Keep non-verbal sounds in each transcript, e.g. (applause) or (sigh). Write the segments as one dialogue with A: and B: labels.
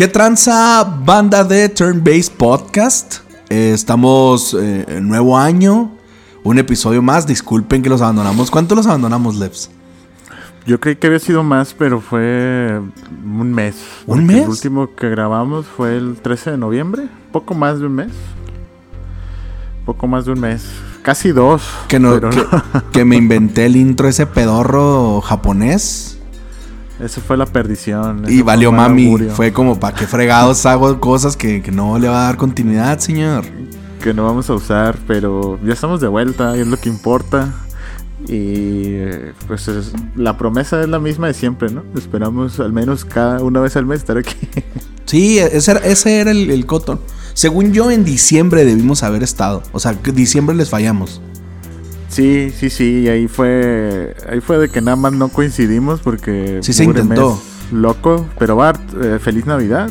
A: ¿Qué tranza banda de Turn Base Podcast? Eh, estamos eh, en nuevo año, un episodio más. Disculpen que los abandonamos. ¿Cuánto los abandonamos, Leps?
B: Yo creí que había sido más, pero fue un mes.
A: ¿Un mes?
B: El último que grabamos fue el 13 de noviembre, poco más de un mes. Poco más de un mes. Casi dos.
A: Que, no, que, que me (laughs) inventé el intro ese pedorro japonés.
B: Esa fue la perdición.
A: Y valió mami. Fue como, ¿para qué fregados hago cosas que, que, no le va a dar continuidad, señor?
B: Que no vamos a usar, pero ya estamos de vuelta, y es lo que importa. Y pues es, la promesa es la misma de siempre, ¿no? Esperamos al menos cada una vez al mes estar aquí. (laughs)
A: Sí, ese era, ese era el, el cotton. Según yo, en diciembre debimos haber estado. O sea, que diciembre les fallamos.
B: Sí, sí, sí, y ahí fue, ahí fue de que nada más no coincidimos porque
A: sí se intentó.
B: Loco, pero Bart, eh, feliz Navidad,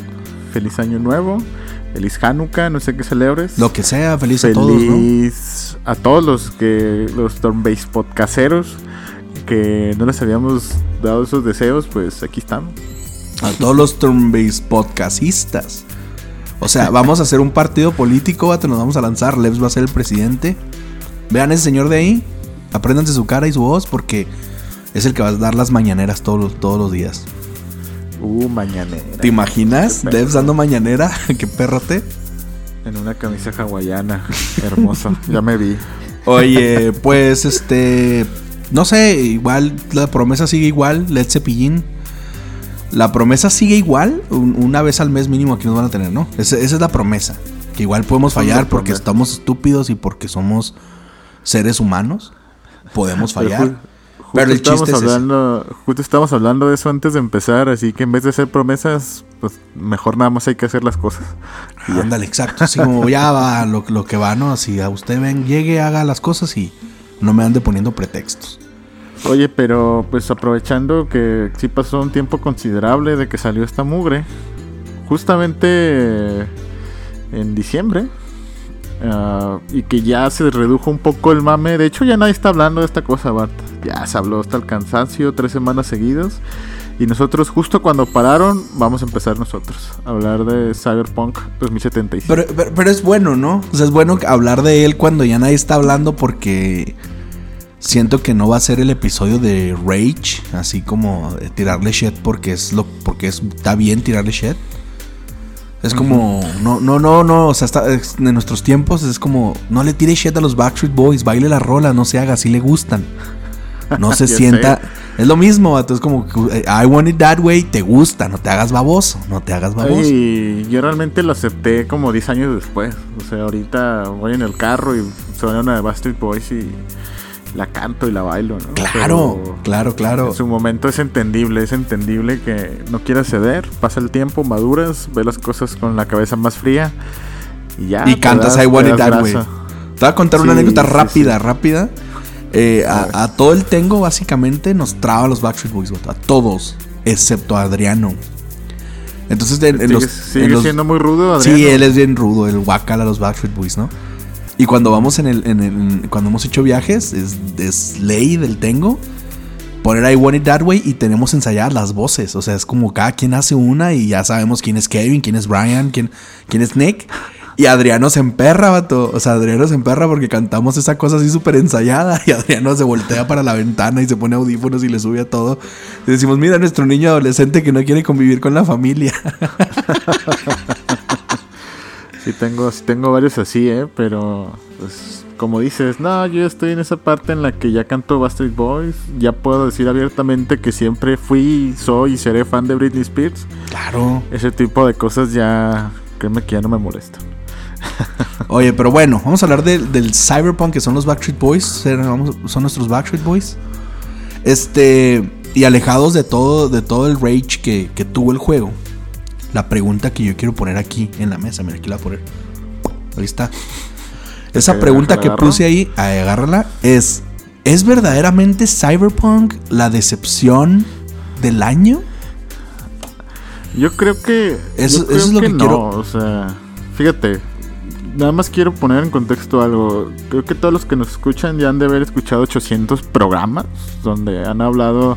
B: feliz Año Nuevo, feliz Hanukkah, no sé qué celebres.
A: Lo que sea, feliz,
B: feliz
A: a todos, ¿no?
B: a todos los que los Stormbase podcasteros que no les habíamos dado esos deseos, pues aquí estamos.
A: A todos los Stormbase podcastistas. O sea, vamos a hacer un partido político, nos vamos a lanzar, Levs va a ser el presidente. Vean ese señor de ahí, apréndanse su cara y su voz porque es el que va a dar las mañaneras todos los, todos los días.
B: Uh, mañanera.
A: ¿Te imaginas? Devs dando mañanera, (laughs) qué perrote.
B: En una camisa hawaiana, (laughs) hermoso, ya me vi.
A: Oye, (laughs) pues este, no sé, igual la promesa sigue igual, Led Cepillín. La promesa sigue igual, un, una vez al mes mínimo aquí nos van a tener, ¿no? Esa es la promesa. Que igual podemos fallar porque estamos estúpidos y porque somos seres humanos, podemos (laughs) fallar. Pero,
B: justo
A: pero el chiste es
B: hablando, ese. Justo estábamos hablando de eso antes de empezar, así que en vez de hacer promesas, pues mejor nada más hay que hacer las cosas.
A: Ándale, exacto. Así como ya va lo, lo, que va, ¿no? Así a usted ven, llegue, haga las cosas y no me ande poniendo pretextos.
B: Oye, pero pues aprovechando que sí pasó un tiempo considerable de que salió esta mugre, justamente en diciembre, Uh, y que ya se redujo un poco el mame. De hecho, ya nadie está hablando de esta cosa, Bart. Ya se habló hasta el cansancio, tres semanas seguidas. Y nosotros, justo cuando pararon, vamos a empezar nosotros a hablar de Cyberpunk 2075.
A: Pero, pero, pero es bueno, ¿no? O sea, es bueno hablar de él cuando ya nadie está hablando porque siento que no va a ser el episodio de Rage, así como tirarle shit porque es lo porque es, está bien tirarle shit. Es como, no, no, no, no, o sea, está, en nuestros tiempos es como, no le tire shit a los Backstreet Boys, baile la rola, no se haga, si le gustan. No (laughs) se sienta, es lo mismo, vato, es como, I want it that way, te gusta, no te hagas baboso, no te hagas baboso.
B: Y yo realmente lo acepté como 10 años después, o sea, ahorita voy en el carro y suena una de Backstreet Boys y la canto y la bailo, ¿no?
A: Claro, Pero claro, claro.
B: En su momento es entendible, es entendible que no quieras ceder, pasa el tiempo, maduras, ves las cosas con la cabeza más fría y ya.
A: Y cantas I Want It That Way. Te voy a contar sí, una anécdota rápida, sí. rápida. Eh, a, a, todo el tengo, básicamente, nos traba los Backstreet Boys, a todos, excepto a Adriano. Entonces, en, en los,
B: sigue
A: en los,
B: siendo muy rudo, Adriano.
A: Sí, él es bien rudo, el guacal a los Backstreet Boys, ¿no? Y cuando vamos en el, en cuando hemos hecho viajes, es, es, ley del tengo poner I Want It That Way y tenemos ensayadas las voces. O sea, es como cada quien hace una y ya sabemos quién es Kevin, quién es Brian, quién, quién es Nick. Y Adriano se emperra, vato. O sea, Adriano se emperra porque cantamos esa cosa así súper ensayada. Y Adriano se voltea para la ventana y se pone audífonos y le sube a todo. Y decimos, mira, nuestro niño adolescente que no quiere convivir con la familia. (laughs)
B: Sí tengo, sí tengo varios así, ¿eh? Pero, pues, como dices, no, yo estoy en esa parte en la que ya canto Bastard Boys. Ya puedo decir abiertamente que siempre fui, soy y seré fan de Britney Spears.
A: Claro.
B: Ese tipo de cosas ya, créeme que ya no me molestan. (laughs)
A: Oye, pero bueno, vamos a hablar de, del Cyberpunk, que son los Backstreet Boys. Son nuestros Backstreet Boys. Este. Y alejados de todo, de todo el rage que, que tuvo el juego. La pregunta que yo quiero poner aquí en la mesa, mira, aquí la voy a poner. Ahí está. Esa pregunta que puse ahí, agárrala, es: ¿Es verdaderamente Cyberpunk la decepción del año?
B: Yo creo que.
A: Eso-
B: yo creo
A: eso es lo que
B: no,
A: quiero-
B: O sea, fíjate. Nada más quiero poner en contexto algo. Creo que todos los que nos escuchan ya han de haber escuchado 800 programas donde han hablado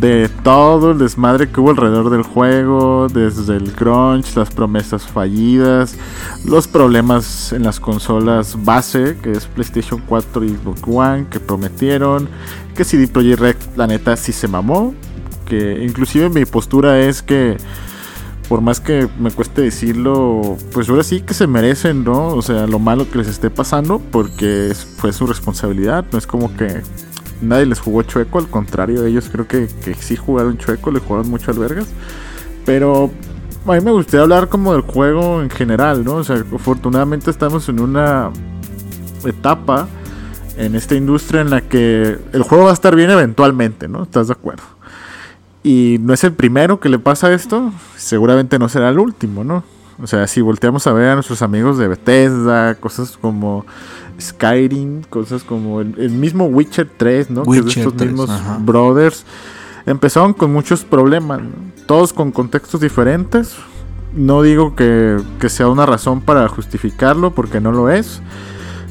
B: de todo el desmadre que hubo alrededor del juego, desde el crunch, las promesas fallidas, los problemas en las consolas base, que es PlayStation 4 y Xbox One, que prometieron, que CD Projekt Red, la neta, sí se mamó, que inclusive mi postura es que por más que me cueste decirlo, pues ahora sí que se merecen, ¿no? O sea, lo malo que les esté pasando, porque fue su responsabilidad, no es como que nadie les jugó chueco, al contrario, ellos creo que, que sí jugaron chueco, le jugaron mucho al vergas, pero a mí me gustaría hablar como del juego en general, ¿no? O sea, afortunadamente estamos en una etapa en esta industria en la que el juego va a estar bien eventualmente, ¿no? ¿Estás de acuerdo? Y no es el primero que le pasa esto, seguramente no será el último, ¿no? O sea, si volteamos a ver a nuestros amigos de Bethesda, cosas como Skyrim, cosas como el, mismo Witcher 3, ¿no? que estos mismos brothers empezaron con muchos problemas, todos con contextos diferentes. No digo que, que sea una razón para justificarlo, porque no lo es,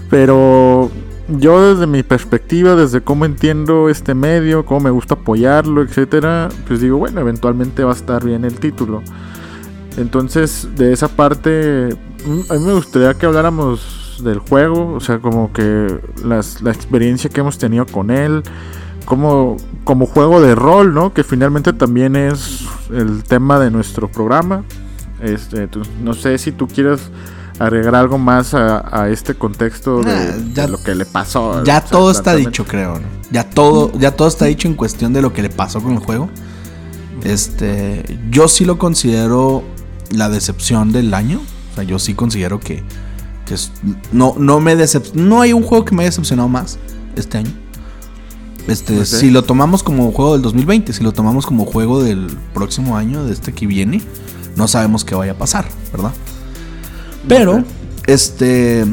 B: pero yo desde mi perspectiva, desde cómo entiendo este medio, cómo me gusta apoyarlo, etcétera, pues digo, bueno, eventualmente va a estar bien el título. Entonces, de esa parte, mm, a mí me gustaría que habláramos del juego, o sea, como que las, la experiencia que hemos tenido con él, como, como juego de rol, ¿no? Que finalmente también es el tema de nuestro programa. Este, no sé si tú quieres agregar algo más a, este contexto de, lo que le pasó.
A: Ya todo está dicho, creo. Ya todo, ya todo está dicho en cuestión de lo que le pasó con el juego. Este, yo sí lo considero la decepción del año. O sea, yo sí considero que, no, no me decep no hay un juego que me haya decepcionado más este año. Este, si lo tomamos como juego del 2020, si lo tomamos como juego del próximo año, de este que viene, no sabemos qué vaya a pasar, ¿verdad? Pero, este.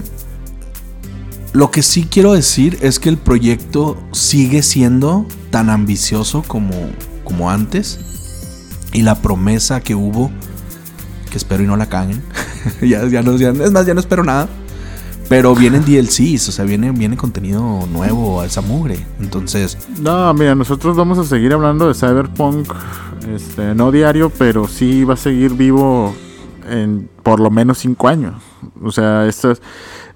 A: Lo que sí quiero decir es que el proyecto sigue siendo tan ambicioso como, como antes. Y la promesa que hubo, que espero y no la caguen. (laughs) ya, ya no, es más, ya no espero nada. Pero vienen DLCs, o sea, viene, viene contenido nuevo a esa mugre. Entonces.
B: No, mira, nosotros vamos a seguir hablando de Cyberpunk. Este, no diario, pero sí va a seguir vivo en por lo menos cinco años. O sea, eso es,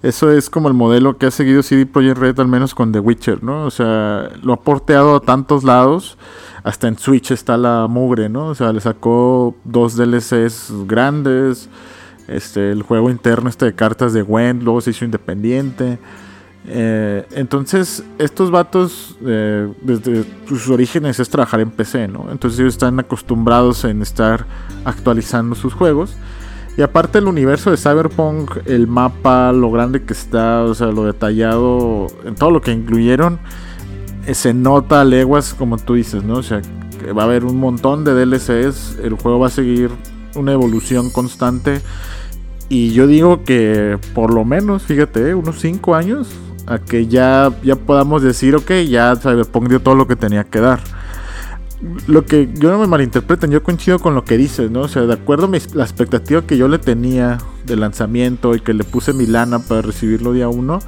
B: eso es como el modelo que ha seguido CD Projekt Red, al menos con The Witcher, ¿no? O sea, lo ha porteado a tantos lados. Hasta en Switch está la mugre, ¿no? O sea, le sacó dos DLCs grandes. Este, el juego interno este de cartas de Gwen, luego se hizo independiente. Eh, entonces, estos vatos, eh, desde sus orígenes es trabajar en PC, ¿no? Entonces ellos están acostumbrados en estar actualizando sus juegos. Y aparte el universo de Cyberpunk, el mapa, lo grande que está, o sea, lo detallado, en todo lo que incluyeron, eh, se nota a leguas, como tú dices, ¿no? O sea, que va a haber un montón de DLCs, el juego va a seguir una evolución constante. Y yo digo que por lo menos, fíjate, unos 5 años a que ya, ya podamos decir, ok, ya Cyberpunk dio todo lo que tenía que dar. Lo que yo no me malinterpreten, yo coincido con lo que dices, ¿no? O sea, de acuerdo a la expectativa que yo le tenía de lanzamiento y que le puse mi lana para recibirlo día uno,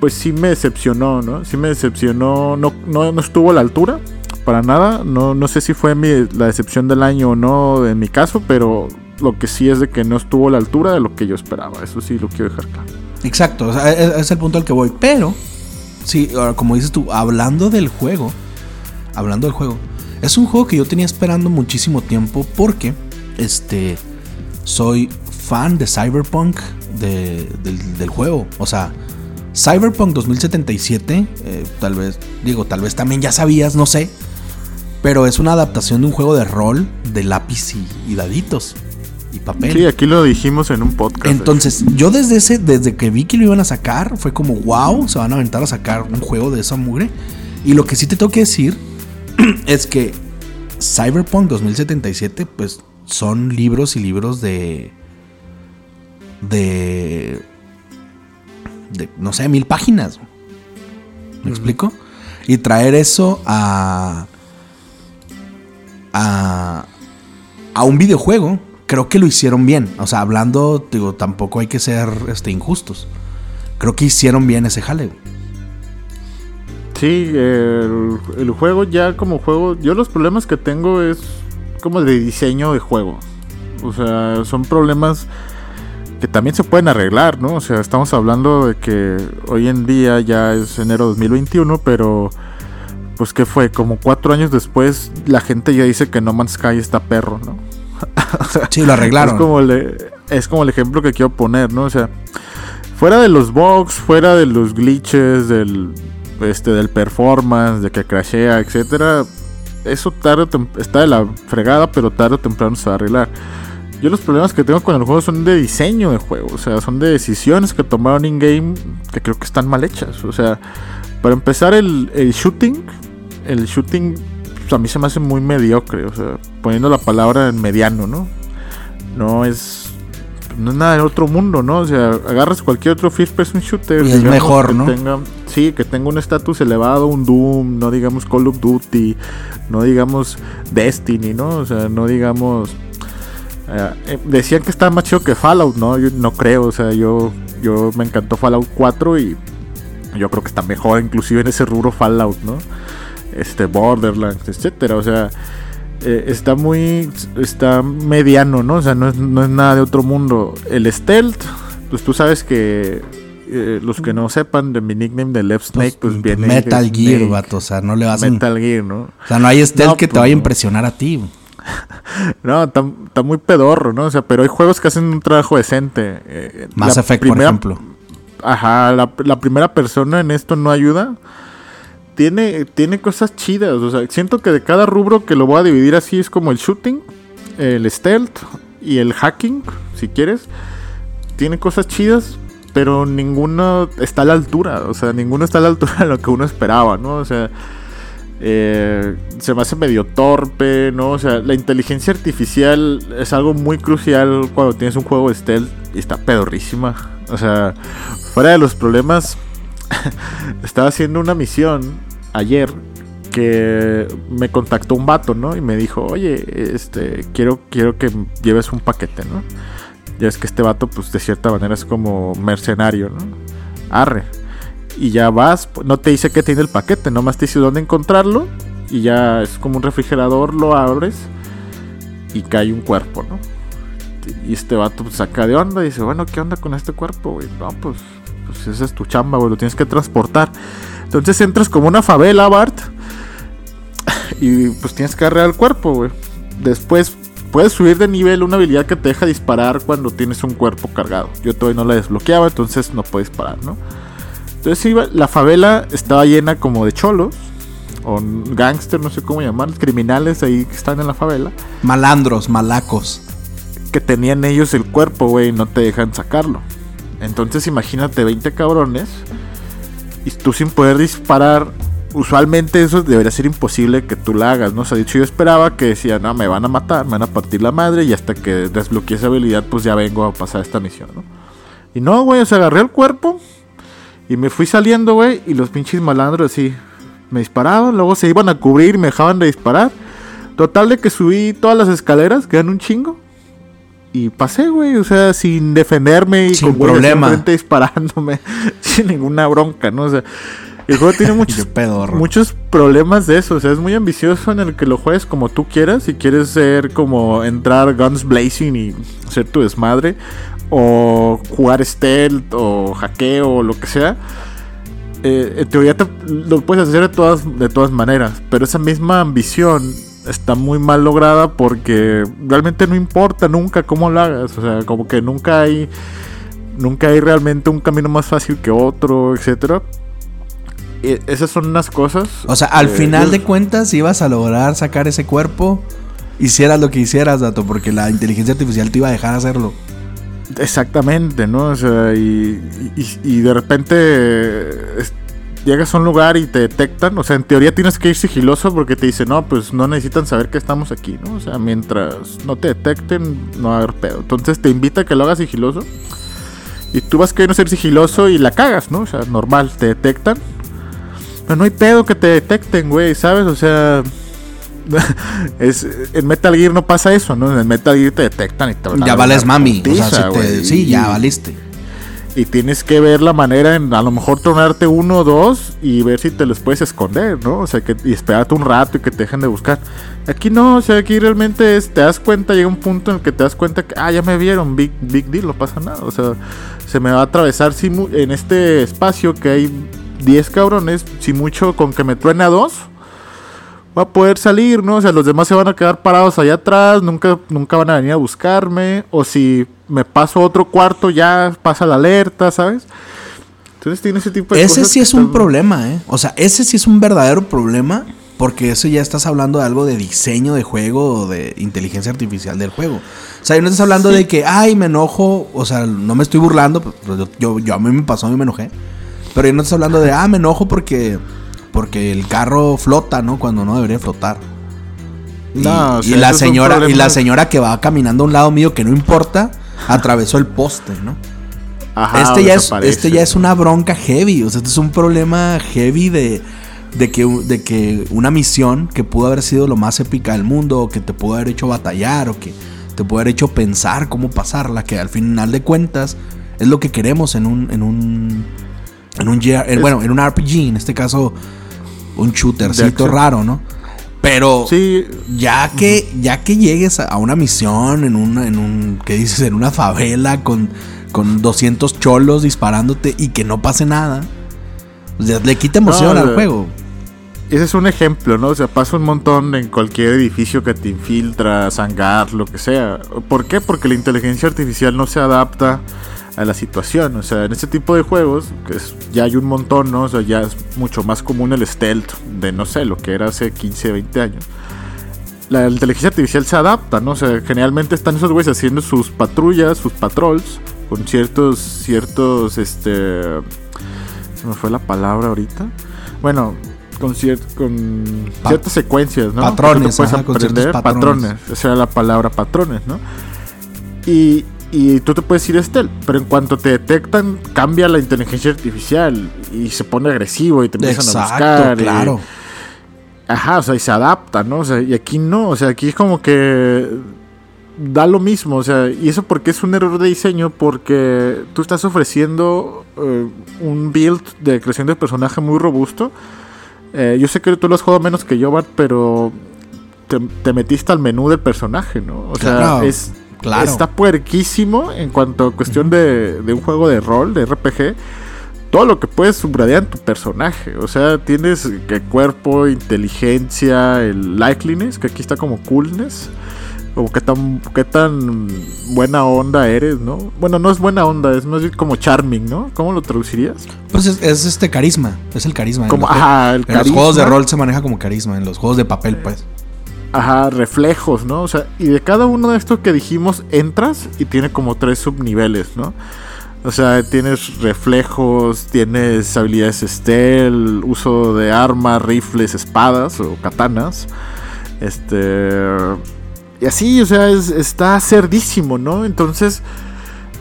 B: pues sí me decepcionó, ¿no? Sí me decepcionó, no, no, no estuvo a la altura, para nada. No, no sé si fue mi, la decepción del año o no en mi caso, pero lo que sí es de que no estuvo a la altura de lo que yo esperaba. Eso sí lo quiero dejar claro.
A: Exacto, es, el punto al que voy. Pero, sí, como dices tú, hablando del juego, hablando del juego, es un juego que yo tenía esperando muchísimo tiempo porque, este, soy fan de Cyberpunk del, juego. O sea, Cyberpunk 2077, eh, tal vez, digo, tal vez también ya sabías, no sé. Pero es una adaptación de un juego de rol de lápiz y daditos y papel.
B: Sí, aquí lo dijimos en un podcast.
A: Entonces, yo desde ese, desde que vi que lo iban a sacar, fue como, wow, se van a aventar a sacar un juego de esa mugre. Y lo que sí te tengo que decir (clears throat) es que Cyberpunk 2077, pues son libros y libros de. de. de no sé, mil páginas. ¿Me explico? Y traer eso a. a. a un videojuego creo que lo hicieron bien. O sea, hablando, digo, tampoco hay que ser este, injustos. Creo que hicieron bien ese jale.
B: Sí, el, el juego ya como juego, yo los problemas que tengo es como de diseño de juego. O sea, son problemas que también se pueden arreglar, ¿no? O sea, estamos hablando de que hoy en día ya es enero 2021, pero pues que fue como cuatro años después la gente ya dice que No Man's Sky está perro, ¿no? (laughs)
A: sí, lo arreglaron.
B: Es como, es como el ejemplo que quiero poner, ¿no? O sea, fuera de los bugs, fuera de los glitches, del, este, del performance, de que crashea, etcétera, eso tarde está de la fregada, pero tarde o temprano se va a arreglar. Yo los problemas que tengo con el juego son de diseño de juego, o sea, son de decisiones que tomaron in-game que creo que están mal hechas. O sea, para empezar el, shooting, el shooting pues, a mí se me hace muy mediocre, o sea, poniendo la palabra en mediano, ¿no? No es no es nada de otro mundo, ¿no? O sea, agarras cualquier otro first person shooter
A: y es mejor, ¿no?
B: sí, que tenga un estatus elevado, un Doom, no digamos Call of Duty, no digamos Destiny, ¿no? O sea, no digamos eh, eh, decían que está más chido que Fallout, ¿no? Yo no creo, o sea, yo, yo me encantó Fallout 4 y yo creo que está mejor inclusive en ese rubro Fallout, ¿no? Este Borderlands, etcétera, o sea, eh, está muy está mediano, ¿no? O sea, no es, no es nada de otro mundo. El stealth, pues tú sabes que los que no sepan de mi nickname de Left Snake, pues, pues viene.
A: Metal Gear, vato. O sea, no le vas
B: a. Metal Gear, ¿no?
A: O sea, no hay stealth que te vaya a pues impresionar a ti. (laughs)
B: no, está, muy pedorro, ¿no? O sea, pero hay juegos que hacen un trabajo decente.
A: Eh, Más efecto, por ejemplo.
B: Ajá, la, primera persona en esto no ayuda. Tiene, tiene cosas chidas. O sea, siento que de cada rubro que lo voy a dividir así es como el shooting, el stealth y el hacking, si quieres. Tiene cosas chidas, pero ninguno está a la altura. O sea, ninguno está a la altura de lo que uno esperaba, ¿no? O sea eh, se me hace medio torpe, ¿no? O sea, la inteligencia artificial es algo muy crucial cuando tienes un juego de stealth y está pedorrísima. O sea, fuera de los problemas, (laughs) estaba haciendo una misión ayer que me contactó un vato, ¿no? Y me dijo, oye, este, quiero, quiero que lleves un paquete, ¿no? Ya es que este vato, pues de cierta manera es como mercenario, ¿no? Arre y ya vas, no te dice que tiene el paquete, nomás te dice dónde encontrarlo y ya es como un refrigerador, lo abres y cae un cuerpo, ¿no? Y este vato pues, saca de onda y dice, bueno, ¿qué onda con este cuerpo, güey? No, pues, pues esa es tu chamba, güey, lo tienes que transportar. Entonces entras como una favela, Bart, y pues tienes que agarrar el cuerpo, güey. Después puedes subir de nivel una habilidad que te deja disparar cuando tienes un cuerpo cargado. Yo todavía no la desbloqueaba, entonces no puedes disparar, ¿no? Entonces iba, la favela estaba llena como de cholos, o gangster, no sé cómo llamar, criminales ahí que están en la favela.
A: Malandros, malacos.
B: Que tenían ellos el cuerpo, güey, y no te dejan sacarlo. Entonces imagínate 20 cabrones y tú sin poder disparar. Usualmente eso debería ser imposible que tú la hagas, ¿no? O sea, dicho yo esperaba que decía, no, me van a matar, me van a partir la madre y hasta que desbloquee esa habilidad, pues ya vengo a pasar esta misión, ¿no? Y no, güey, o sea, agarré el cuerpo, y me fui saliendo, güey, y los pinches malandros así me disparaban, luego se iban a cubrir me dejaban de disparar. Total de que subí todas las escaleras, que eran un chingo. Y pasé, güey, o sea, sin defenderme y
A: sin con problema.
B: disparándome, (laughs) sin ninguna bronca, ¿no? O sea, el juego tiene (laughs) muchos, muchos problemas de eso. O sea, es muy ambicioso en el que lo juegues como tú quieras. Si quieres ser como entrar guns blazing y ser tu desmadre o jugar stealth o hackeo o lo que sea. Eh, en teoría lo puedes hacer de todas, de todas maneras, pero esa misma ambición está muy mal lograda porque realmente no importa nunca cómo lo hagas, o sea, como que nunca hay nunca hay realmente un camino más fácil que otro, etcétera. esas son unas cosas.
A: O sea, al final de cuentas ibas a lograr sacar ese cuerpo, hicieras lo que hicieras, dato, porque la inteligencia artificial te iba a dejar hacerlo.
B: Exactamente, ¿no? O sea, y, de repente llegas a un lugar y te detectan, o sea, en teoría tienes que ir sigiloso porque te dicen, no, pues no necesitan saber que estamos aquí, ¿no? O sea, mientras no te detecten, no va a haber pedo. Entonces te invita a que lo hagas sigiloso y tú vas queriendo ser sigiloso y la cagas, ¿no? O sea, normal, te detectan. Pero no hay pedo que te detecten, güey, ¿sabes? O sea, (laughs) es, en Metal Gear no pasa eso, ¿no? En Metal Gear te detectan y te
A: Ya vales mami. sí, ya valiste.
B: Y tienes que ver la manera en a lo mejor tronarte uno o dos y ver si te los puedes esconder, ¿no? O sea, que y esperarte un rato y que te dejen de buscar. Aquí no, o sea, aquí realmente es, te das cuenta, llega un punto en el que te das cuenta que, ah, ya me vieron, big, big deal, no pasa nada. O sea, se me va a atravesar si en este espacio que hay 10 cabrones, si mucho con que me truene a dos va a poder salir, ¿no? O sea, los demás se van a quedar parados allá atrás, nunca, nunca van a venir a buscarme, o si me paso otro cuarto ya pasa la alerta, ¿sabes? Entonces tiene ese tipo de
A: ese Ese sí es un problema, ¿eh? O sea, ese sí es un verdadero problema, porque eso ya estás hablando de algo de diseño de juego o de inteligencia artificial del juego. O sea, no estás hablando de que, ay, me enojo, o sea, no me estoy burlando, pues, yo, yo, a mí me pasó, a mí me enojé. Pero yo no estás hablando de, ah, me enojo porque porque el carro flota, ¿no? Cuando no debería flotar. Y, la señora y la señora que va caminando a un lado mío que no importa, atravesó el poste, ¿no? Ajá, este ya es este ya es una bronca heavy, o sea, este es un problema heavy de de que, de que una misión que pudo haber sido lo más épica del mundo, o que te pudo haber hecho batallar, o que te pudo haber hecho pensar cómo pasarla, que al final de cuentas es lo que queremos en un, en un, en un, bueno, en un RPG, en este caso un shootercito raro, ¿no? Pero sí. ya que ya que llegues a una misión en una en un qué dices en una favela con con 200 cholos disparándote y que no pase nada, le quita emoción al juego.
B: Ese es un ejemplo, ¿no? O sea, pasa un montón en cualquier edificio que te infiltra, hangar, lo que sea. ¿Por qué? Porque la inteligencia artificial no se adapta a la situación. O sea, en este tipo de juegos, que ya hay un montón, ¿no? O sea, ya es mucho más común el stealth de, no sé, lo que era hace 15, 20 años. La inteligencia artificial se adapta, ¿no? O sea, generalmente están esos güeyes haciendo sus patrullas, sus patrols, con ciertos, ciertos, este... Se me fue la palabra ahorita. Bueno, con, con ciertas secuencias, ¿no?
A: Patrones, puedes aprender
B: patrones. patrones. Esa era la palabra patrones, ¿no? Y, y tú te puedes ir Estel, pero en cuanto te detectan, cambia la inteligencia artificial y se pone agresivo y te empiezan a buscar.
A: Claro.
B: ajá, o sea, y se adapta, ¿no? O sea, y aquí no, o sea, aquí es como que da lo mismo, o sea, y eso porque es un error de diseño, porque tú estás ofreciendo eh, un build de creación de personaje muy robusto. Eh, yo sé que tú lo has jugado menos que yo, Bart, pero te, metiste al menú del personaje, ¿no? O sea, es Está puerquísimo en cuanto a cuestión de, un juego de rol, de RPG. Todo lo que puedes subrayar en tu personaje. O sea, tienes que cuerpo, inteligencia, el likeliness, que aquí está como coolness. O qué tan, qué tan buena onda eres, ¿no? Bueno, no es buena onda, es más bien como charming, ¿no? ¿Cómo lo traducirías?
A: Pues es, este carisma, es el carisma.
B: Como, ajá, el
A: en los juegos de rol se maneja como carisma, en los juegos de papel, pues.
B: Ajá, reflejos, ¿no? O sea, y de cada uno de estos que dijimos, entras y tiene como tres subniveles, ¿no? O sea, tienes reflejos, tienes habilidades stealth, uso de armas, rifles, espadas o katanas. Este. Y así, o sea, está cerdísimo, ¿no? Entonces,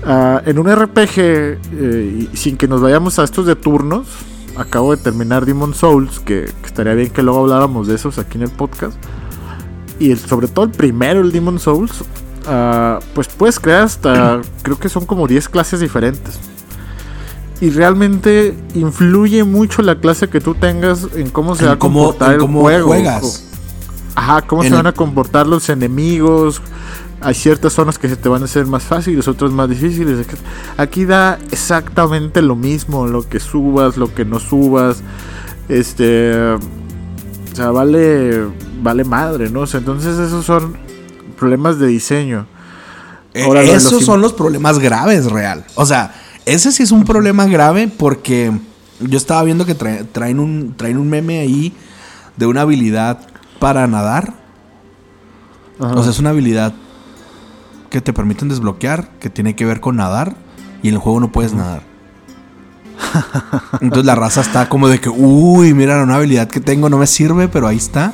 B: ah, en un RPG, eh, sin que nos vayamos a estos de turnos, acabo de terminar Demon Souls, que estaría bien que luego habláramos de esos aquí en el podcast y sobre todo el primero, el Demon Souls, ah, pues puedes crear hasta, (clears throat) creo que son como 10 clases diferentes. Y realmente influye mucho la clase que tú tengas en cómo se va a comportar el juego.
A: Juegas.
B: Ajá, cómo se van a comportar los enemigos. Hay ciertas zonas que se te van a hacer más fáciles, otras más difíciles. Aquí da exactamente lo mismo, lo que subas, lo que no subas. Este. O sea, vale vale madre, ¿no? O sea, entonces esos son problemas de diseño.
A: Eh, esos son los problemas graves, real. O sea, ese sí es un problema grave porque yo estaba viendo que traen, un, traen un meme ahí de una habilidad para nadar. O sea, es una habilidad que te permiten desbloquear, que tiene que ver con nadar, y en el juego no puedes nadar. Entonces la raza está como de que, uy, mira, una habilidad que tengo no me sirve, pero ahí está.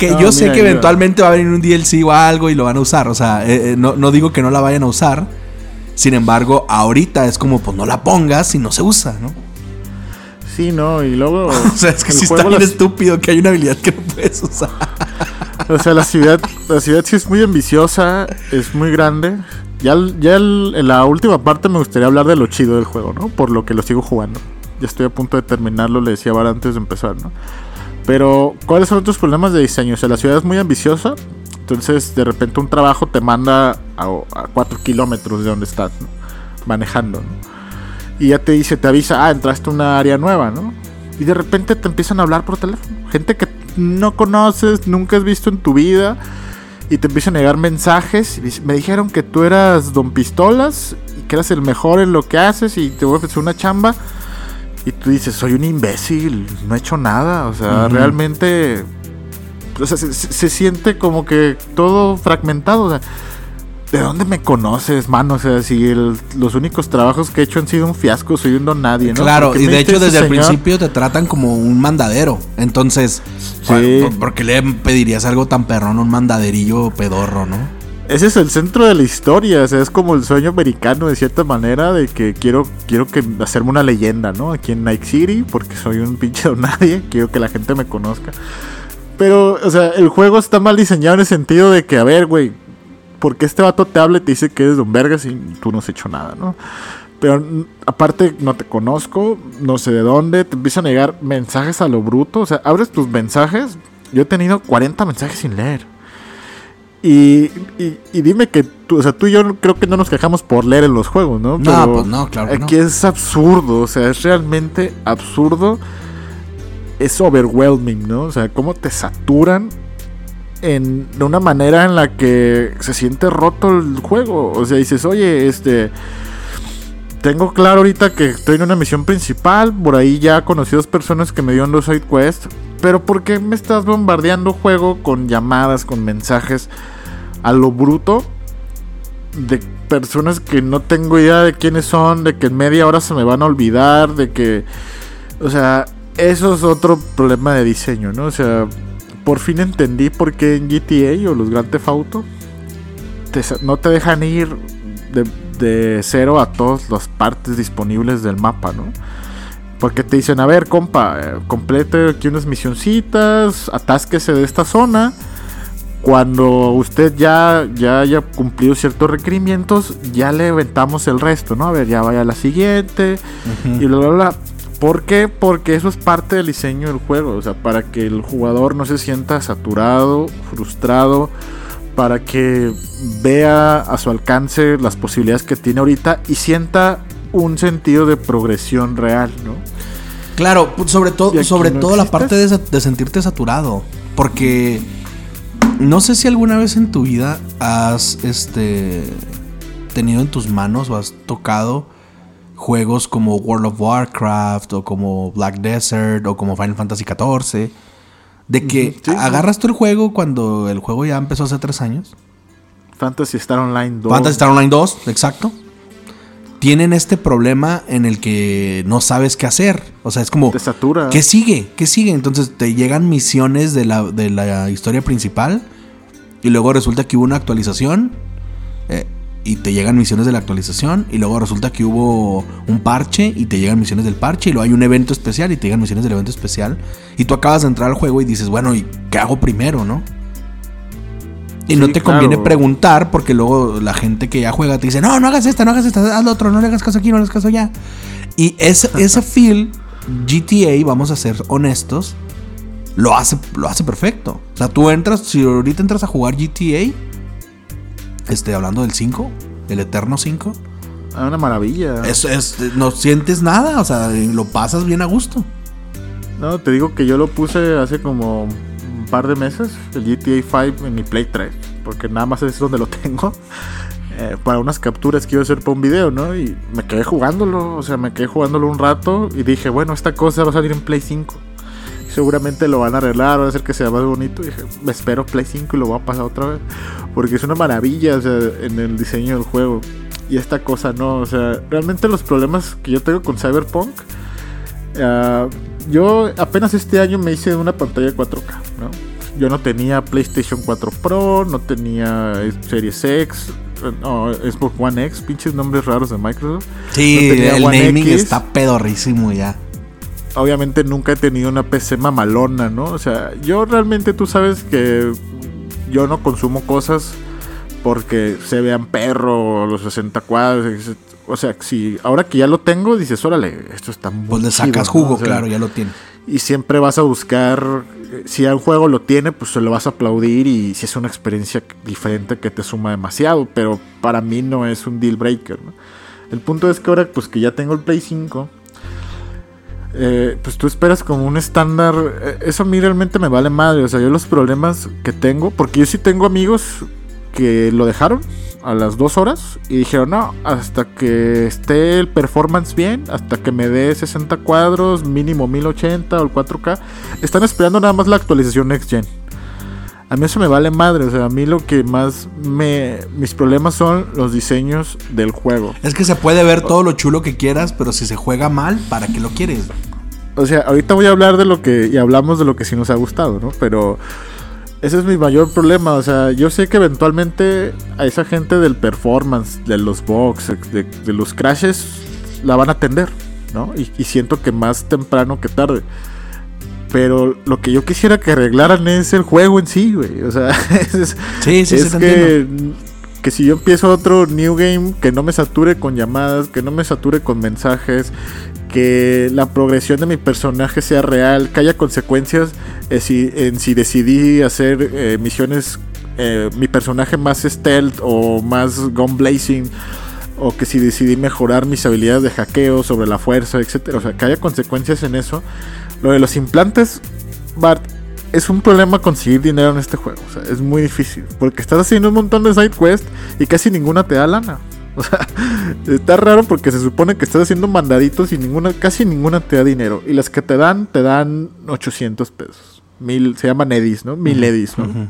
A: Que yo sé que eventualmente va a venir un DLC o algo y lo van a usar. O sea, eh, eh, no, digo que no la vayan a usar. Sin embargo, ahorita es como, pues no la pongas y no se usa, ¿no?
B: Sí, no, y luego. (laughs)
A: o sea, es que sí está bien estúpido que hay una habilidad que no puedes usar.
B: o sea, la ciudad, (laughs) la ciudad sí es muy ambiciosa, es muy grande. Ya, ya en la última parte me gustaría hablar de lo chido del juego, ¿no? Por lo que lo sigo jugando. Ya estoy a punto de terminarlo, le decía ahora antes de empezar, ¿no? Pero, ¿cuáles son tus problemas de diseño? O sea, la ciudad es muy ambiciosa, entonces de repente un trabajo te manda a, 4 kilómetros de donde estás, manejando, ¿no? Y ya te dice, te avisa, ah, entraste a una área nueva, ¿no? Y de repente te empiezan a hablar por teléfono. Gente que no conoces, nunca has visto en tu vida. Y te empiezan a llegar mensajes. Me dijeron que tú eras Don Pistolas y que eras el mejor en lo que haces y te voy a ofrecer una chamba. Y tú dices, soy un imbécil, no he hecho nada. O sea, realmente. O sea, se, se, siente como que todo fragmentado. O sea, ¿De dónde me conoces, mano? O sea, si los únicos trabajos que he hecho han sido un fiasco, soy un don nadie, ¿no?
A: Claro, y de hecho desde el principio te tratan como un mandadero. Entonces, ¿por qué le pedirías algo tan perrón a un mandaderillo pedorro, no?
B: Ese es el centro de la historia, o sea, es como el sueño americano de cierta manera de que quiero quiero que hacerme una leyenda, ¿no? Aquí en Night City, porque soy un pinche nadie, (laughs) quiero que la gente me conozca. Pero, o sea, el juego está mal diseñado en el sentido de que, a ver, güey, porque este vato te habla y te dice que eres Don Vergas y tú no has hecho nada, ¿no? Pero aparte no te conozco, no sé de dónde, te empiezan a llegar mensajes a lo bruto, o sea, abres tus mensajes, yo he tenido 40 mensajes sin leer. Y, y, dime que tú, o sea, tú y yo creo que no nos quejamos por leer en los juegos, ¿no?
A: no, pues no, claro.
B: Aquí es absurdo, o sea, es realmente absurdo. Es overwhelming, ¿no? O sea, cómo te saturan en, de una manera en la que se siente roto el juego. O sea, dices, oye, este. Tengo claro ahorita que estoy en una misión principal. Por ahí ya conocí dos personas que me dieron los side quests. Pero ¿por qué me estás bombardeando juego con llamadas, con mensajes a lo bruto? De personas que no tengo idea de quiénes son, de que en media hora se me van a olvidar, de que. O sea, eso es otro problema de diseño, ¿no? O sea, por fin entendí por qué en GTA o los Grand Theft Auto no te dejan ir de, cero a todas las partes disponibles del mapa, ¿no? Porque te dicen, a ver, compa, eh, complete aquí unas misioncitas, atásquese de esta zona. Cuando usted ya, ya haya cumplido ciertos requerimientos, ya le aventamos el resto, ¿no? A ver, ya vaya a la siguiente. Y bla, bla, bla. ¿Por qué? Porque eso es parte del diseño del juego, o sea, para que el jugador no se sienta saturado, frustrado, para que vea a su alcance las posibilidades que tiene ahorita y sienta un sentido de progresión real, ¿no?
A: Claro, sobre todo, sobre todo la parte de, de, sentirte saturado, porque no sé si alguna vez en tu vida has este tenido en tus manos o has tocado juegos como World of Warcraft o como Black Desert o como Final Fantasy XIV. De que agarras tú el juego cuando el juego ya empezó hace tres años.
B: Fantasy Star Online 2.
A: Fantasy Star Online 2, exacto. Tienen este problema en el que no sabes qué hacer. O sea, es como.
B: Te satura.
A: ¿Qué sigue? ¿Qué sigue? Entonces te llegan misiones de la, de la historia principal. Y luego resulta que hubo una actualización. Eh, y te llegan misiones de la actualización y luego resulta que hubo un parche y te llegan misiones del parche y luego hay un evento especial y te llegan misiones del evento especial y tú acabas de entrar al juego y dices, bueno, ¿y qué hago primero, no? Y no te conviene preguntar porque luego la gente que ya juega te dice, no, no hagas esta, no hagas esta, haz lo otro, no le hagas caso aquí, no le hagas caso allá. Y ese, (laughs) ese feel, GTA, vamos a ser honestos, lo hace, lo hace perfecto. O sea, tú entras, si ahorita entras a jugar GTA, este, hablando del 5, el Eterno 5.
B: Ah, una maravilla.
A: Es, es, no sientes nada, o sea, lo pasas bien a gusto.
B: No, te digo que yo lo puse hace como un par de meses, el GTA 5 en mi Play 3, porque nada más es donde lo tengo. (laughs) Eh, para unas capturas que iba a hacer para un video, ¿no? Y me quedé jugándolo, o sea, me quedé jugándolo un rato y dije, bueno, esta cosa va a salir en Play 5 seguramente lo van a arreglar, va a hacer que sea más bonito. Y dije, me espero Play 5 y lo voy a pasar otra vez. Porque es una maravilla en el diseño del juego. Y esta cosa no, o sea, realmente los problemas que yo tengo con Cyberpunk. Ah, yo apenas este año me hice una pantalla 4K, ¿no? Yo no tenía PlayStation 4 Pro, no tenía Series X, no, Xbox One X, pinches nombres raros de Microsoft.
A: Sí, el naming está pedorrísimo ya
B: obviamente nunca he tenido una PC mamalona, ¿no? O sea, yo realmente tú sabes que yo no consumo cosas porque se vean perro, los 60 cuadros. O sea, si ahora que ya lo tengo, dices, órale, esto está muy
A: Pues le sacas
B: chido, ¿no?
A: jugo,
B: O sea,
A: claro, ya lo tiene.
B: y siempre vas a buscar, eh, si un juego lo tiene, pues se lo vas a aplaudir y si es una experiencia diferente que te suma demasiado, pero para mí no es un deal breaker. ¿no? El punto es que ahora pues que ya tengo el Play 5, eh, pues tú esperas como un estándar, eh, eso a mí realmente me vale madre, o sea, yo los problemas que tengo, porque yo sí tengo amigos que lo dejaron a las dos horas y dijeron, no, hasta que esté el performance bien, hasta que me dé 60 cuadros, mínimo 1080 o el 4K, están esperando nada más la actualización Next Gen. A mí eso me vale madre, o sea, a mí lo que más me... Mis problemas son los diseños del juego.
A: Es que se puede ver todo lo chulo que quieras, pero si se juega mal, ¿para qué lo quieres?
B: O sea, ahorita voy a hablar de lo que... Y hablamos de lo que sí nos ha gustado, ¿no? Pero... Ese es mi mayor problema, o sea, yo sé que eventualmente a esa gente del performance, de los bugs, de, de los crashes, la van a atender, ¿no? Y, y siento que más temprano que tarde. Pero lo que yo quisiera que arreglaran es el juego en sí, güey. O sea, (laughs) es,
A: Sí, sí,
B: es
A: sí, te
B: que, que si yo empiezo otro new game, que no me sature con llamadas, que no me sature con mensajes, que la progresión de mi personaje sea real, que haya consecuencias eh, si, en si decidí hacer eh, misiones, eh, mi personaje más stealth o más gun blazing. O que si decidí mejorar mis habilidades de hackeo sobre la fuerza, etcétera. O sea, que haya consecuencias en eso. Lo de los implantes, Bart, es un problema conseguir dinero en este juego. O sea, es muy difícil. Porque estás haciendo un montón de side quests y casi ninguna te da lana. (laughs) O sea, está raro porque se supone que estás haciendo mandaditos y ninguna, casi ninguna te da dinero. Y las que te dan, te dan 800 pesos. Mil, se llaman edis, ¿no? Mil edis, ¿no?